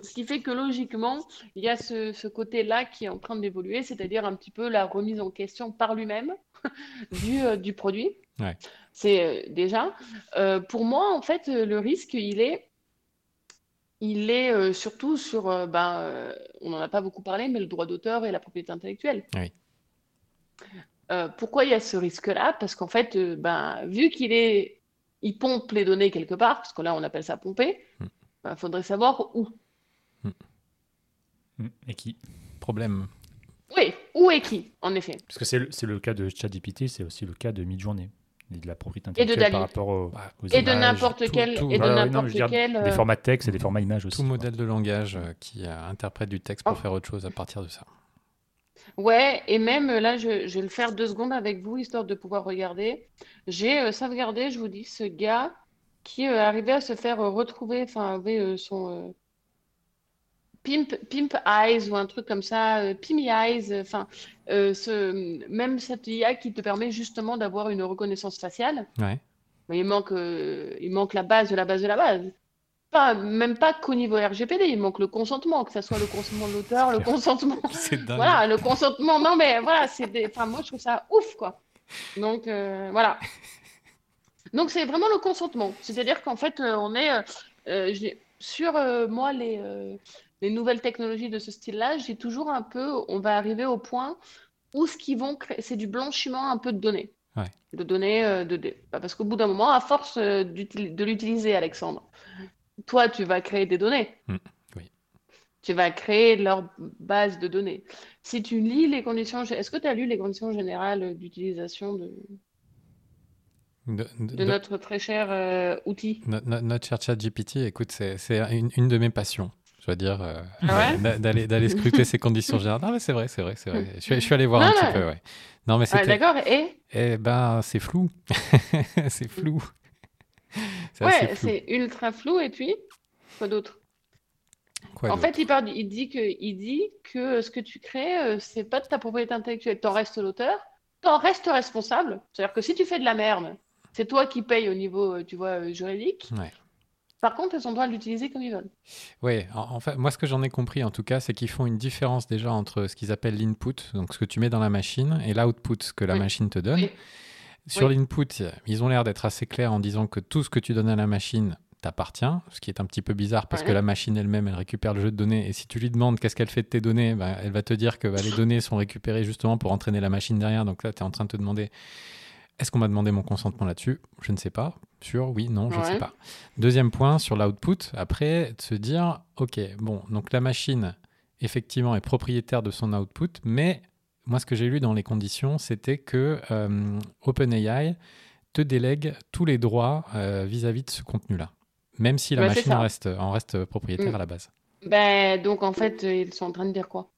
ce qui fait que logiquement, il y a ce, ce côté-là qui est en train d'évoluer, c'est-à-dire un petit peu la remise en question par lui-même du, euh, du produit. Ouais. C'est euh, déjà, euh, pour moi en fait, le risque il est, il est surtout sur, ben, on n'en a pas beaucoup parlé, mais le droit d'auteur et la propriété intellectuelle. Oui. Pourquoi il y a ce risque-là? Parce qu'en fait, ben, vu qu'il est, il pompe les données quelque part, parce que là on appelle ça pomper, il faudrait savoir où. Mm. Et qui? Problème. Oui, où et qui, en effet. Parce que c'est le, c'est le cas de ChatGPT, c'est aussi le cas de Midjourney. Et de la propriété Et de intellectuelle par rapport au- Ouais. aux Et de n'importe quel, tout. et de mais n'importe je veux dire, quel. Des euh, formats de texte et des formats images aussi. Tout quoi. modèle de langage euh, qui euh, interprète du texte pour Oh. faire autre chose à partir de ça. Ouais, et même euh, là, je, je vais le faire deux secondes avec vous, histoire de pouvoir regarder. J'ai euh, sauvegardé, je vous dis, ce gars qui euh, arrivait à se faire euh, retrouver, enfin, avait euh, son Pimp, Pimp Eyes ou un truc comme ça, euh, Pimmy Eyes, enfin, euh, ce, même cette IA qui te permet justement d'avoir une reconnaissance faciale. Ouais. Mais il manque, euh, il manque la base de la base de la base. Pas, même pas qu'au niveau RGPD, il manque le consentement, que ce soit le consentement de l'auteur, le clair. consentement. C'est dingue. Voilà, le consentement. Non, mais voilà, c'est des. Enfin, moi, je trouve ça ouf, quoi. Donc, euh, voilà. Donc, c'est vraiment le consentement. C'est-à-dire qu'en fait, euh, on est. euh, sur euh, moi, les, les nouvelles technologies de ce style-là, j'ai toujours un peu. On va arriver au point où ce qu'ils vont créer, c'est du blanchiment un peu de données. Ouais. De données. de, bah, Parce qu'au bout d'un moment, à force de l'utiliser, Alexandre, toi, tu vas créer des données. Mm, oui. Tu vas créer leur base de données. Si tu lis les conditions, est-ce que tu as lu les conditions générales d'utilisation de, De- de- de de- notre très cher euh, outil? no- no- notre cher chat GPT, écoute, c'est c'est une, une de mes passions. Je dois dire, euh, Ah ouais? d'aller scruter ces conditions générales. Non, mais c'est vrai, c'est vrai, c'est vrai. Je suis, je suis allé voir Non, un petit peu, ouais. Non, mais Ouais, c'était. d'accord. Et? Eh ben, c'est flou. c'est flou. Ouais, c'est ultra flou. Et puis, quoi d'autre? En fait, il, parle, il dit que, il dit que ce que tu crées, euh, c'est pas de ta propriété intellectuelle. T'en restes l'auteur, t'en restes responsable. C'est-à-dire que si tu fais de la merde, c'est toi qui payes au niveau, euh, tu vois, euh, juridique. Ouais. Par contre, ils ont le droit de l'utiliser comme ils veulent. Oui, en, en fait, moi, ce que j'en ai compris, en tout cas, c'est qu'ils font une différence déjà entre ce qu'ils appellent l'input, donc ce que tu mets dans la machine, et l'output, ce que la Oui. machine te donne. Oui. Sur Oui. l'input, ils ont l'air d'être assez clairs en disant que tout ce que tu donnes à la machine t'appartient, ce qui est un petit peu bizarre parce que la machine elle-même, elle récupère le jeu de données, et si tu lui demandes qu'est-ce qu'elle fait de tes données, bah, elle va te dire que bah, les données sont récupérées justement pour entraîner la machine derrière. Donc là, tu es en train de te demander, est-ce qu'on m'a demandé mon consentement là-dessus? Je ne sais pas. Sûr, oui, non, je ne sais pas. Deuxième point sur l'output, après, de se dire, ok, bon, donc la machine, effectivement, est propriétaire de son output, mais moi, ce que j'ai lu dans les conditions, c'était que euh, OpenAI te délègue tous les droits euh, vis-à-vis de ce contenu-là, même si la Ouais, machine en reste, en reste propriétaire Mm. à la base. Ben, donc en fait, euh, ils sont en train de dire quoi?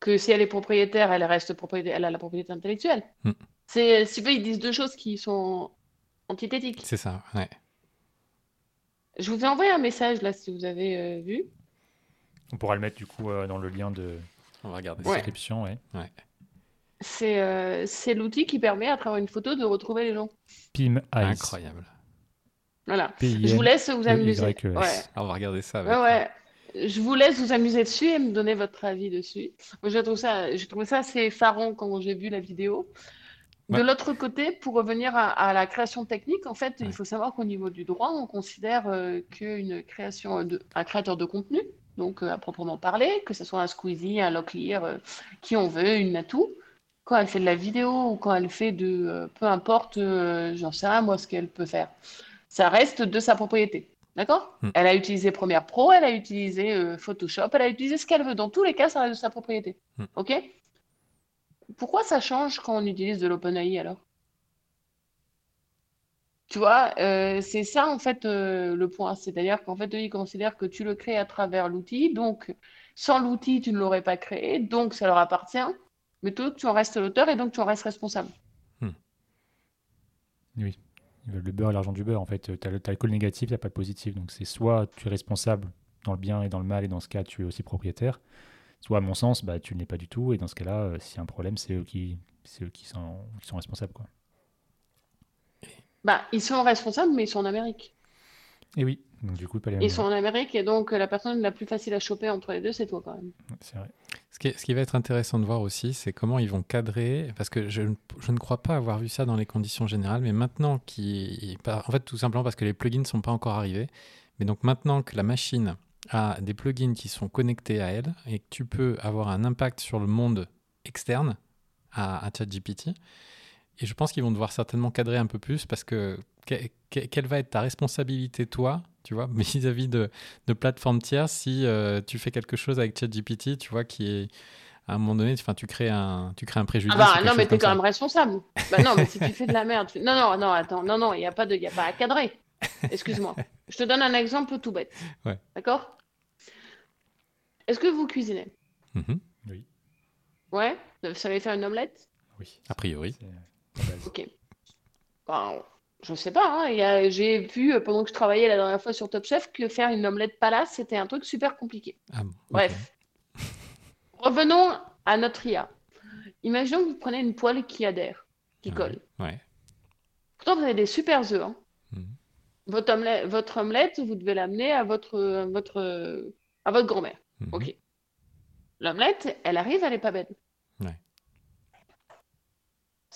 Que si elle est propriétaire, elle reste propriétaire, elle a la propriété intellectuelle. Hmm. C'est, si peu, ils disent deux choses qui sont antithétiques. C'est ça, ouais. Je vous ai envoyé un message là, si vous avez euh, vu. On pourra le mettre du coup euh, dans le lien de On va regarder Ouais. description. Ouais. C'est euh, c'est l'outil qui permet, à travers une photo, de retrouver les gens. Pim Eyes. Incroyable. Voilà. Je vous laisse vous amuser. E-Y-E-S. Ouais. Ah, on va regarder ça. avec- Ouais, ouais. Je vous laisse vous amuser dessus et me donner votre avis dessus. Moi, je trouve ça, j'ai trouvé ça assez effarant quand j'ai vu la vidéo. De l'autre côté, pour revenir à, à la création technique, en fait, Ouais. il faut savoir qu'au niveau du droit, on considère euh, qu'une création de, un créateur de contenu, donc euh, à proprement parler, que ce soit un Squeezie, un Locklear, euh, qui on veut, une Natou, quand elle fait de la vidéo ou quand elle fait de, euh, peu importe, euh, j'en sais rien, moi, ce qu'elle peut faire, ça reste de sa propriété. D'accord? Hmm. Elle a utilisé Premiere Pro, elle a utilisé euh, Photoshop, elle a utilisé ce qu'elle veut. Dans tous les cas, ça reste de sa propriété. Hmm. OK? Pourquoi ça change quand on utilise de l'OpenAI alors? Tu vois, euh, c'est ça en fait euh, le point. C'est-à-dire qu'en fait, eux, ils considèrent que tu le crées à travers l'outil. Donc, sans l'outil, tu ne l'aurais pas créé. Donc, ça leur appartient. Mais toi, tu en restes l'auteur et donc tu en restes responsable. Oui. Ils veulent le beurre et l'argent du beurre. En fait, tu as le, t'as le call négatif, tu n'as pas le positif. Donc, c'est soit tu es responsable dans le bien et dans le mal, et dans ce cas, tu es aussi propriétaire. Soit, à mon sens, bah, tu ne l'es pas du tout. Et dans ce cas-là, euh, s'il y a un problème, c'est eux qui, c'est eux qui, sont, qui sont responsables. Quoi. Bah, ils sont responsables, mais ils sont en Amérique. Et oui, donc du coup, pas les. Ils sont en Amérique et donc euh, la personne la plus facile à choper entre les deux, c'est toi quand même. C'est vrai. Ce qui, va être intéressant de voir aussi, c'est comment ils vont cadrer, parce que je, ne- crois pas avoir vu ça dans les conditions générales, mais maintenant qui, en fait, tout simplement parce que les plugins ne sont pas encore arrivés, mais donc maintenant que la machine a des plugins qui sont connectés à elle et que tu peux avoir un impact sur le monde externe à ChatGPT, et je pense qu'ils vont devoir certainement cadrer un peu plus parce que que- que- quelle va être ta responsabilité, toi, tu vois, vis-à-vis de, de plateformes tierces si euh, tu fais quelque chose avec ChatGPT, tu vois, qui est à un moment donné, enfin, tu crées un, tu crées un préjudice. Ah bah non, mais t'es quand ça. même responsable. Bah non, mais si tu fais de la merde, tu- non, non, non, attends, non, non, il n'y a pas de, il y a pas à cadrer. Excuse-moi. Je te donne un exemple tout bête. Ouais. D'accord? Est-ce que vous cuisinez? Mhm. Ouais? Vous savez faire une omelette? Oui. A priori. Ok. Ben, je sais pas, hein, j'ai vu euh, pendant que je travaillais la dernière fois sur Top Chef que faire une omelette palace, c'était un truc super compliqué. Ah bon. Bref. Revenons à notre IA. Imaginons que vous prenez une poêle qui adhère, qui Ouais. colle. Ouais. Pourtant, vous avez des super œufs. hein. Mhm. Votre omelette, votre omelette, vous devez l'amener à votre, à votre, à votre grand-mère. Mhm. Ok. L'omelette, elle arrive, elle est pas belle.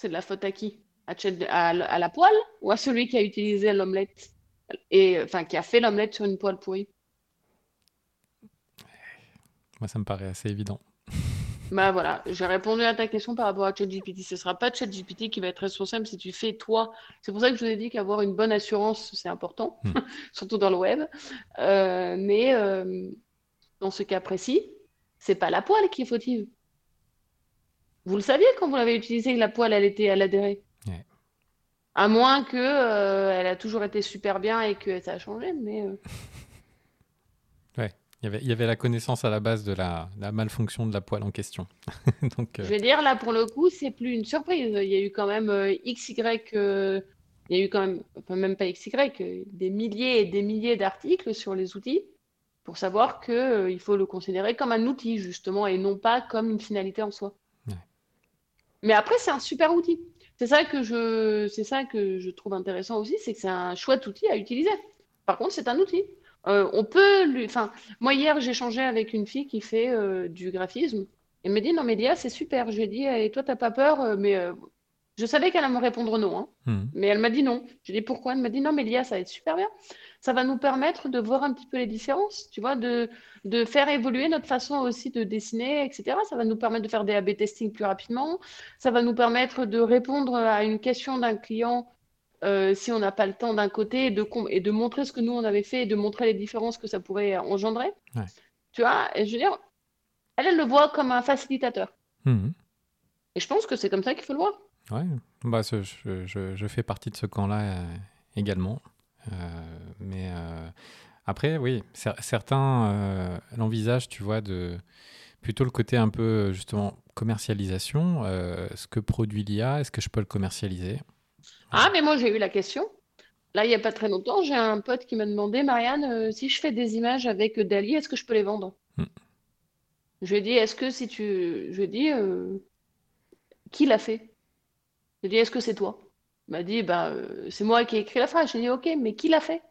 C'est de la faute à qui? À, Chet- à, à la poêle ou à celui qui a utilisé l'omelette? Et, enfin, qui a fait l'omelette sur une poêle pourrie? Moi, ça me paraît assez évident. Bah voilà, j'ai répondu à ta question par rapport à ChatGPT. Ce sera pas ChatGPT qui va être responsable si tu fais toi. C'est pour ça que je vous ai dit qu'avoir une bonne assurance, c'est important, Hmm. surtout dans le web. Euh, mais euh, dans ce cas précis, c'est pas la poêle qui est fautive. Vous le saviez quand vous l'avez utilisé que la poêle, elle était, elle adhérait. Ouais. À moins que euh, elle a toujours été super bien et que ça a changé, mais euh, Il y avait, il y avait la connaissance à la base de la, la malfonction de la poêle en question. Donc, euh, Je vais dire, là, pour le coup, c'est plus une surprise. Il y a eu quand même XY, il y a eu quand même, enfin, même pas XY, des milliers et des milliers d'articles sur les outils pour savoir que, euh, il faut le considérer comme un outil, justement, et non pas comme une finalité en soi. Mais après, c'est un super outil. C'est ça que je, ça que je trouve intéressant aussi, c'est que c'est un chouette outil à utiliser. Par contre, c'est un outil. Euh, on peut lui, enfin, moi hier, échangé avec une fille qui fait euh, du graphisme. Elle me dit, non, mais Léa, c'est super. J'ai dit, et toi, t'as pas peur? Euh, Mais je savais qu'elle allait me répondre non, hein. mhm. Mais elle m'a dit non. J'ai dit pourquoi? Elle m'a dit non, mais Léa, ça va être super bien. Ça va nous permettre de voir un petit peu les différences, tu vois, de, de faire évoluer notre façon aussi de dessiner, etc. Ça va nous permettre de faire des A/B testing plus rapidement. Ça va nous permettre de répondre à une question d'un client euh, si on n'a pas le temps d'un côté et de, et de montrer ce que nous on avait fait et de montrer les différences que ça pourrait engendrer. Ouais. Tu vois, et je veux dire, elle, elle le voit comme un facilitateur. Mhm. Et je pense que c'est comme ça qu'il faut le voir. Ouais, bah, je, je- je fais partie de ce camp-là euh, également. Euh, mais euh, après, oui, cer- certains l'envisagent, tu vois, de plutôt le côté un peu justement commercialisation. euh, ce que produit l'IA, est-ce que je peux le commercialiser? Ah, mais moi, j'ai eu la question. Là, il n'y a pas très longtemps, j'ai un pote qui m'a demandé, Marianne, euh, si je fais des images avec Dali, est-ce que je peux les vendre? Hmm. Je lui ai dit, est-ce que si tu... Je lui ai dit, euh, qui l'a fait? J'ai dit, est-ce que c'est toi? Il m'a dit, ben, euh, c'est moi qui ai écrit la phrase. J'ai dit, ok, mais qui l'a fait?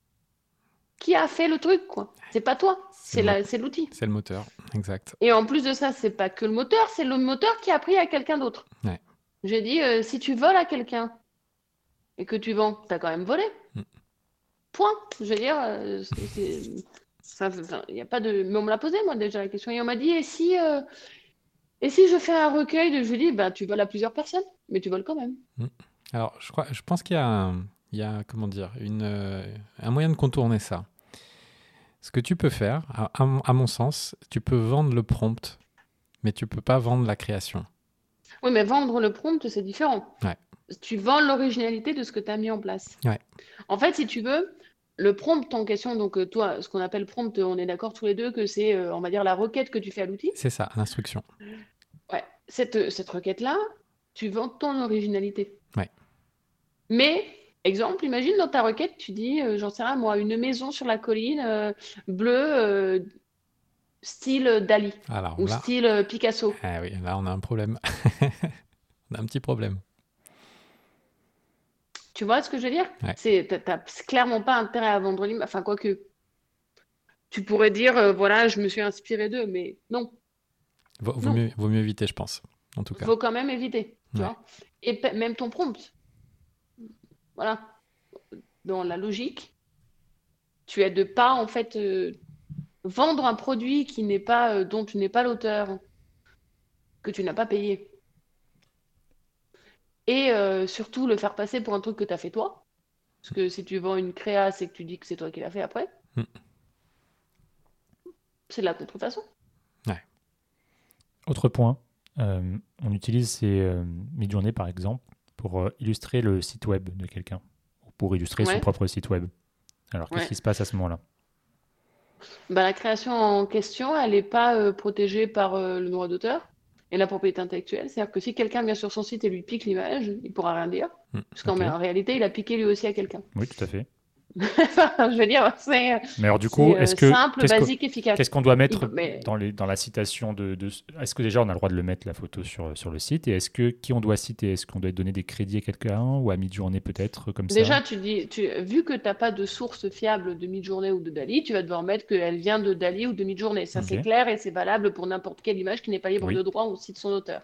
Qui a fait le truc, quoi? C'est pas toi, c'est moi. la, c'est l'outil. C'est le moteur, exact. Et en plus de ça, c'est pas que le moteur, c'est le moteur qui a appris à quelqu'un d'autre. Ouais. J'ai dit, euh, si tu voles à quelqu'un et que tu vends, t'as quand même volé. Mm. Point. Je veux dire, euh, il y a pas de. Mais on me l'a posé, moi, déjà, la question. Et on m'a dit, et si, et si je fais un recueil de. Dis, bah, tu voles à plusieurs personnes, mais tu voles quand même. Alors, je, crois, je pense qu'il y a, un- il y a comment dire, une, euh, un moyen de contourner ça. Ce que tu peux faire, à, à mon- à mon sens, tu peux vendre le prompt, mais tu peux pas vendre la création. Oui, mais vendre le prompt, c'est différent. Ouais. Tu vends l'originalité de ce que tu as mis en place. Ouais. En fait, si tu veux, le prompt en question, donc euh, toi, ce qu'on appelle prompt, on est d'accord tous les deux que c'est, euh, on va dire, la requête que tu fais à l'outil. C'est ça, l'instruction. Ouais. Cette, cette requête-là, tu vends ton originalité. Ouais. Mais, exemple, imagine dans ta requête, tu dis, euh, j'en sais rien, moi, une maison sur la colline, euh, bleue, euh, style Dali, Alors ou là, style Picasso. ah oui, là, on a un problème. on a un petit problème. Tu vois ce que je veux dire? Ouais. C'est, t'as, clairement pas intérêt à vendre l'image. Enfin, quoique. Tu pourrais dire, euh, voilà, je me suis inspiré d'eux, mais non, Vaut, vaut Non. mieux, vaut mieux éviter, je pense, en tout cas. faut quand même éviter, tu Ouais. vois. Et même ton prompt. Voilà. Dans la logique, tu es de pas, en fait, euh, vendre un produit qui n'est pas, euh, dont tu n'es pas l'auteur, que tu n'as pas payé. Et euh, surtout le faire passer pour un truc que tu as fait toi. Parce que si tu vends une créa, c'est que tu dis que c'est toi qui l'as fait après. Mm. C'est de la contrefaçon. Autre point, euh, on utilise ces euh, mid-journées par exemple pour euh, illustrer le site web de quelqu'un, ou pour illustrer son propre site web. Alors qu'est-ce Ouais. qui se passe à ce moment-là? Bah, la création en question, elle n'est pas euh, protégée par euh, le droit d'auteur et la propriété intellectuelle. C'est-à-dire que si quelqu'un vient sur son site et lui pique l'image, il pourra rien dire. Hmm, Parce qu'en réalité, il a piqué lui aussi à quelqu'un. Oui, tout à fait. Je veux dire, c'est Mais alors du coup, euh, est-ce que simple, qu'est-ce que- basique, efficace. qu'est-ce qu'on doit mettre mais- dans, les, dans la citation de, de- Est-ce que déjà on a le droit de le mettre la photo sur, sur le site? Et est-ce que qui on doit citer? Est-ce qu'on doit donner des crédits à quelqu'un ou à mid-journée peut-être comme Déjà, ça? tu dis, tu, vu que tu n'as pas de source fiable de mid-journée ou de Dali, tu vas devoir mettre qu'elle vient de Dali ou de mid-journée. Ça, c'est clair et c'est valable pour n'importe quelle image qui n'est pas libre Oui. de droit ou cite son auteur.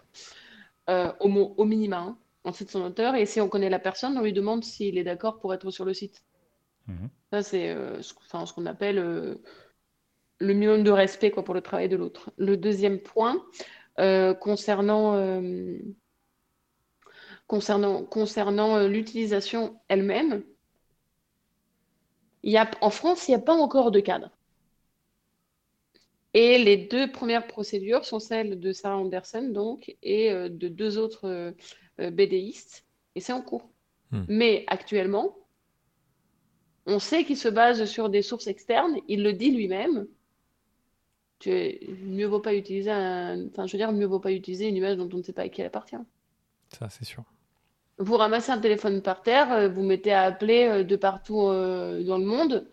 Euh, au, au minima, hein, on cite son auteur et si on connaît la personne, on lui demande s'il est d'accord pour être sur le site. Mhm. Ça, c'est euh, ce, enfin, ce qu'on appelle euh, le minimum de respect quoi, pour le travail de l'autre. Le deuxième point, euh, concernant, concernant, concernant l'utilisation elle-même, en France, il n'y a pas encore de cadre. Et les deux premières procédures sont celles de Sarah Anderson, donc, et de deux autres BDistes, et c'est en cours. Hmm. Mais actuellement, on sait qu'il se base sur des sources externes, il le dit lui-même. Tu mieux vaut pas utiliser un, enfin, je veux dire, mieux vaut pas utiliser une image dont on ne sait pas à qui elle appartient. Ça, c'est sûr. Vous ramassez un téléphone par terre, euh, vous mettez à appeler euh, de partout euh, dans le monde.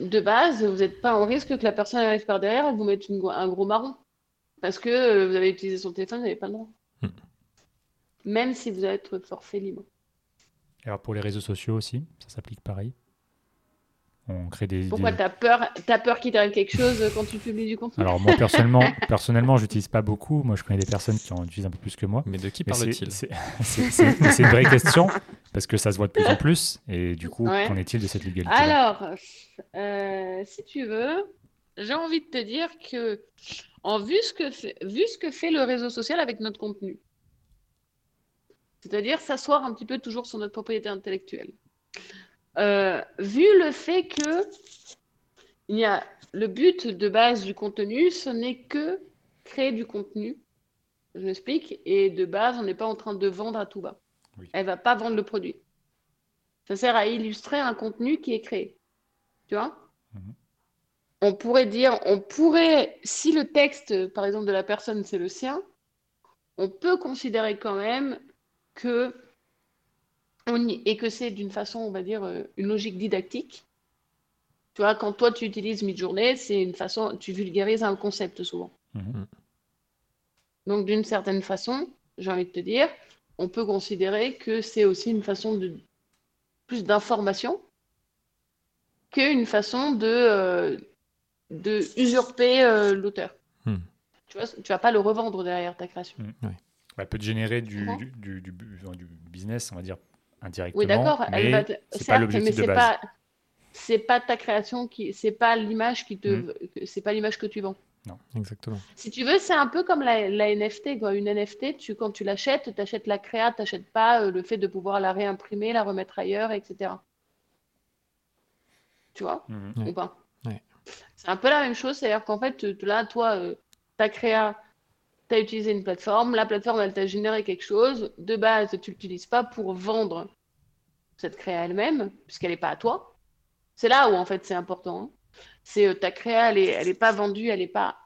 De base, vous n'êtes pas en risque que la personne arrive par derrière et vous mette une un gros marron. Parce que euh, vous avez utilisé son téléphone, vous n'avez pas le droit. Hmm. Même si vous êtes forfait libre. Alors pour les réseaux sociaux aussi, ça s'applique pareil. On crée des. Pourquoi des- t'as peur, t'as peur qu'il t'arrive quelque chose quand tu publies du contenu? Alors moi personnellement, personnellement, j'utilise pas beaucoup. Moi, je connais des personnes qui en utilisent un peu plus que moi. Mais de qui parle-t-il? c'est- une vraie question parce que ça se voit de plus en plus. Et du coup, Ouais. qu'en est-il de cette légalité Alors, euh, si tu veux, j'ai envie de te dire que, en vu ce que fait, vu ce que fait le réseau social avec notre contenu, c'est-à-dire s'asseoir un petit peu toujours sur notre propriété intellectuelle, euh, vu le fait que il y a le but de base du contenu, ce n'est que créer du contenu. Je m'explique. Et de base, on n'est pas en train de vendre à tout va. Oui. Elle va pas vendre le produit. Ça sert à illustrer un contenu qui est créé. Tu vois? Mhm. On pourrait dire, on pourrait, si le texte, par exemple, de la personne, c'est le sien, on peut considérer quand même que on y, et que c'est d'une façon, on va dire, euh, une logique didactique. Tu vois, quand toi tu utilises Midjourney, c'est une façon, tu vulgarises un concept souvent. Mhm. Donc d'une certaine façon, j'ai envie de te dire, on peut considérer que c'est aussi une façon de plus d'information qu'une façon de, euh, de usurper euh, l'auteur. Hmm. Tu vois, tu vas pas le revendre derrière ta création. Ouais, Elle peut te générer du, Comment du, du- du- du business, on va dire, indirectement. Oui, d'accord. Mais te- c'est pas l'objectif de base. pas c'est pas ta création qui c'est pas l'image qui te Mm. que- c'est pas l'image que tu vends. Exactement. Si tu veux, c'est un peu comme la, la NFT, quoi. Une NFT, tu, quand tu l'achètes, tu achètes la créa, tu n'achètes pas euh, le fait de pouvoir la réimprimer, la remettre ailleurs, etc. Tu vois. Ouais. ou pas? Ouais. C'est un peu la même chose, c'est-à-dire qu'en fait, là, toi, euh, ta créa, tu as utilisé une plateforme, la plateforme, elle t'a généré quelque chose. De base, tu l'utilises pas pour vendre cette créa elle-même, puisqu'elle n'est pas à toi. C'est là où, en fait, c'est important. hein. C'est euh, ta créa, elle est, elle est pas vendue, elle est pas,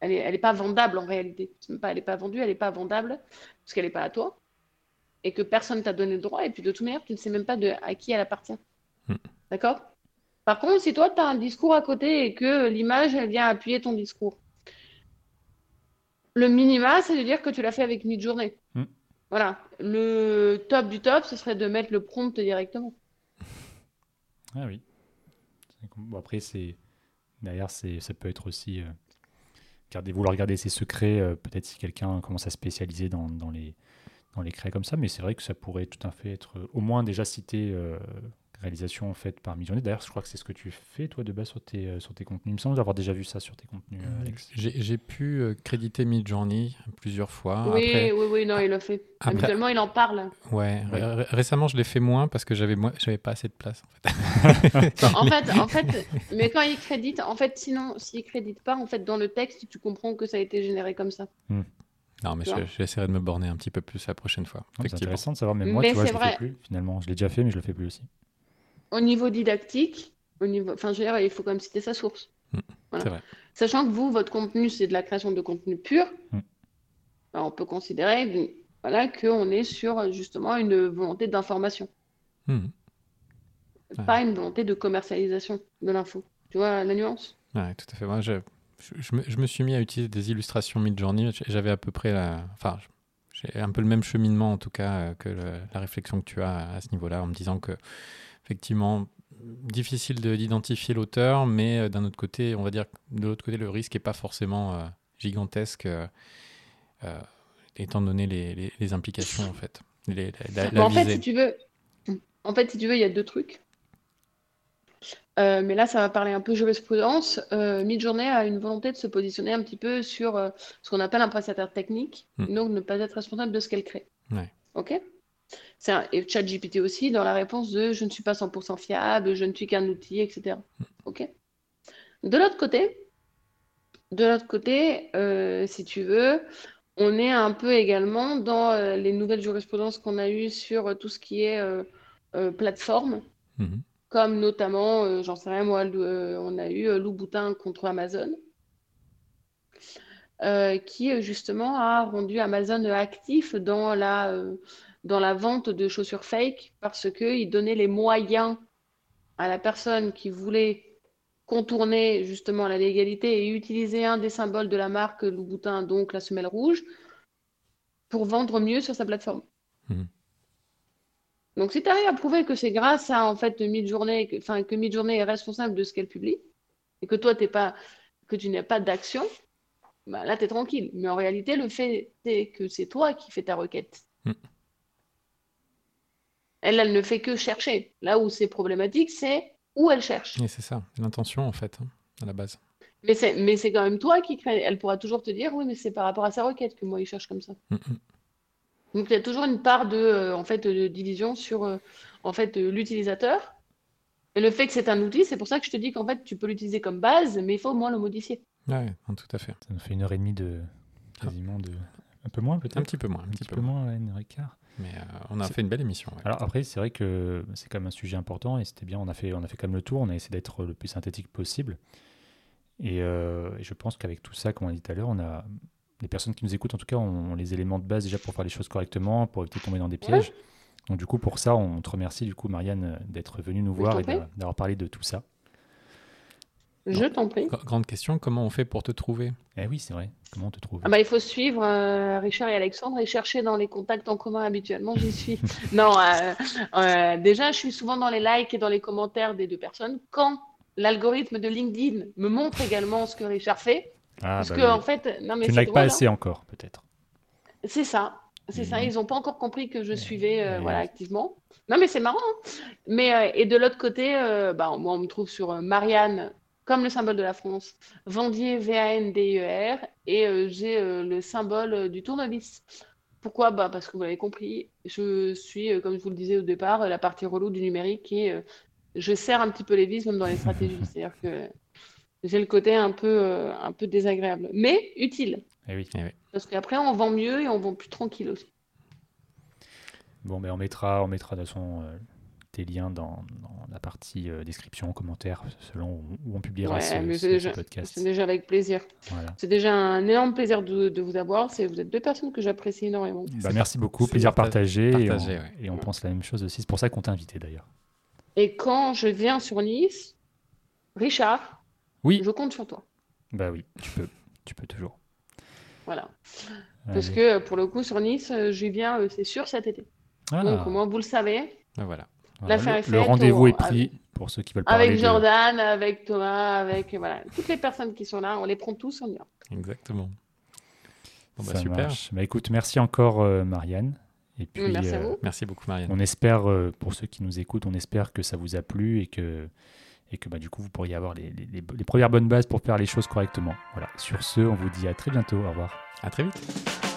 elle est, elle est pas vendable en réalité. Pas, elle est pas vendue, elle est pas vendable, parce qu'elle n'est pas à toi. Et que personne t'a donné le droit, et puis de toute manière, tu ne sais même pas de, à qui elle appartient. Hmm. D'accord? Par contre, si toi, tu as un discours à côté et que l'image, elle vient appuyer ton discours, le minima, c'est de dire que tu l'as fait avec Midjourney. Hmm. Voilà. Le top du top, ce serait de mettre le prompt directement. Ah oui. Bon, après, c'est derrière, c'est ça peut être aussi euh, garder, vouloir garder ses secrets. euh, Peut-être si quelqu'un commence à spécialiser dans, dans les dans les créas comme ça, mais c'est vrai que ça pourrait tout à fait être euh, au moins déjà cité euh, réalisation faite par Midjourney. D'ailleurs, je crois que c'est ce que tu fais toi de base sur tes euh, sur tes contenus. Il me semble d'avoir déjà vu ça sur tes contenus, euh, Alex. J'ai j'ai pu euh, créditer Midjourney plusieurs fois. Oui, Après, oui, oui, non, il le fait. Après- Habituellement, il en parle. ouais, Ouais. ré- ré- récemment, je l'ai fait moins parce que j'avais moins- j'avais pas assez de place. En fait. En fait, en fait, mais quand il crédite, en fait, sinon, s'il crédite pas, en fait, dans le texte, tu comprends que ça a été généré comme ça. Non, mais Tu je- j'essaierai de me borner un petit peu plus la prochaine fois. C'est intéressant de savoir, mais moi, Mais tu vois, c'est je le vrai. fais plus. Finalement, je l'ai déjà fait, mais je le fais plus aussi. Au niveau didactique, au niveau, enfin, je veux dire, il faut quand même citer sa source. Mm, Voilà. c'est vrai. Sachant que vous, votre contenu, c'est de la création de contenu pur, Mm. ben, on peut considérer, voilà, qu'on est sur justement une volonté d'information. Ouais. pas une volonté de commercialisation de l'info. Tu vois la nuance? Ouais, tout à fait. Moi, je, je, je me, je me suis mis à utiliser des illustrations Midjourney. J'avais à peu près la. Enfin, j'ai un peu le même cheminement, en tout cas, euh, que le- la réflexion que tu as à ce niveau-là, en me disant que, effectivement, difficile de- d'identifier l'auteur, mais euh, d'un autre côté, on va dire, de l'autre côté, le risque n'est pas forcément euh, gigantesque, euh, euh, étant donné les, les- les implications, en fait. Les- la, la- la Bon, en fait, si tu veux, en fait, si tu veux, il y a deux trucs. Mais là, ça va parler un peu jurisprudence. Midjourney a une volonté de se positionner un petit peu sur ce qu'on appelle un prestataire technique, Mm. donc ne pas être responsable de ce qu'elle crée. Ouais. OK? Un, et ChatGPT aussi, dans la réponse de je ne suis pas 100% fiable, je ne suis qu'un outil, etc. OK? De l'autre côté, de l'autre côté, euh, si tu veux, on est un peu également dans euh, les nouvelles jurisprudences qu'on a eues sur euh, tout ce qui est plateforme, Mhm. comme notamment, j'en sais rien moi, on a eu euh, Louboutin contre Amazon, qui justement a rendu Amazon actif dans la, dans la vente de chaussures fake parce qu'il donnait les moyens à la personne qui voulait contourner justement la légalité et utiliser un des symboles de la marque Louboutin, donc la semelle rouge, pour vendre mieux sur sa plateforme. Mhm. Donc, si tu arrives à prouver que c'est grâce à en fait Midjourney, que, enfin, que Midjourney est responsable de ce qu'elle publie, et que toi, t'es pas, que tu n'as pas d'action, bah, là, tu es tranquille. Mais en réalité, le fait est que c'est toi qui fais ta requête. Mm. Elle, elle ne fait que chercher. Là où c'est problématique, c'est où elle cherche. Et c'est ça, l'intention, en fait, hein, à la base. Mais c'est, mais c'est quand même toi qui crée. Elle pourra toujours te dire, oui, mais c'est par rapport à sa requête que moi, il cherche comme ça. Mhm. Donc, il y a toujours une part de, euh, en fait, de division sur euh, en fait, euh, l'utilisateur. Et le fait que c'est un outil, c'est pour ça que je te dis qu'en fait, tu peux l'utiliser comme base, mais il faut au moins le modifier. Ouais, non, tout à fait. Ça nous fait une heure et demie de quasiment de un peu moins peut-être? Un petit peu moins, un Un petit petit peu peu moins. moins, ouais, une heure et quart. Mais euh, on a fait une belle émission. ouais. Alors après, c'est vrai que c'est quand même un sujet important et c'était bien. On a fait, on a fait quand même le tour. On a essayé d'être le plus synthétique possible. Et, euh, et je pense qu'avec tout ça, comme on a dit tout à l'heure, on a les personnes qui nous écoutent, en tout cas, ont, ont les éléments de base déjà pour faire les choses correctement, pour éviter de tomber dans des pièges. Donc du coup, pour ça, on te remercie du coup, Marianne, d'être venue nous voir et d'avoir parlé de tout ça. Je t'en prie. Gr- Grande question, comment on fait pour te trouver? Eh oui, c'est vrai. Comment on te trouve Ah bah, il faut suivre euh, Richard et Alexandre et chercher dans les contacts en commun habituellement, j'y suis. Non, euh, euh, déjà, je suis souvent dans les likes et dans les commentaires des deux personnes. Quand l'algorithme de LinkedIn me montre également ce que Richard fait, Ah, parce bah que oui. en fait, non mais Tu ne c'est likes pas drôle, hein. assez encore, peut-être. C'est ça, c'est ça. Mhm. Ils n'ont pas encore compris que je suivais euh, voilà, activement. Non, mais c'est marrant. hein. Mais, euh, et de l'autre côté, euh, bah, moi, on me trouve sur euh, Marianne, comme le symbole de la France, Vendier, V-A-N-D-I-E-R, et euh, j'ai euh, le symbole euh, du tournevis. Pourquoi? Bah, parce que vous l'avez compris, je suis, comme je vous le disais au départ, la partie relou du numérique et je serre un petit peu les vis, même dans les stratégies. C'est-à-dire que j'ai le côté un peu, un peu désagréable, mais utile. Eh oui. Parce qu'après, on vend mieux et on vend plus tranquille aussi. Bon, mais on mettra, on mettra de toute tes liens dans, dans la partie euh, description, commentaires, selon où, où on publiera Ouais, ce, podcast. C'est déjà avec plaisir. Voilà. C'est déjà un énorme plaisir de, de vous avoir. Vous êtes deux personnes que j'apprécie énormément. Bah, merci beaucoup, plaisir parta- partagé. et, on, ouais. et on pense la même chose aussi. C'est pour ça qu'on t'a invité d'ailleurs. Et quand je viens sur Nice, Richard, Oui. je compte sur toi. Bah oui, tu peux, tu peux toujours. Voilà. Parce que pour le coup, sur Nice, euh, j'y viens, euh, c'est sûr, cet été. Ah, Donc, au moins, vous le savez. Ben voilà. L'affaire le, rendez-vous est pris pour ceux qui veulent parler Avec de- Jordan, avec Thomas, avec voilà, toutes les personnes qui sont là, on les prend tous, on y va. Exactement. Bon, bah, Ça super. marche. Bah, écoute, merci encore euh, Marianne. Et puis, Merci à euh, vous. Merci beaucoup, Marianne. On espère, euh, pour ceux qui nous écoutent, on espère que ça vous a plu et que, et que bah, du coup, vous pourriez avoir les, les- les- les premières bonnes bases pour faire les choses correctement. Voilà. Sur ce, on vous dit à très bientôt. Au revoir. À très vite.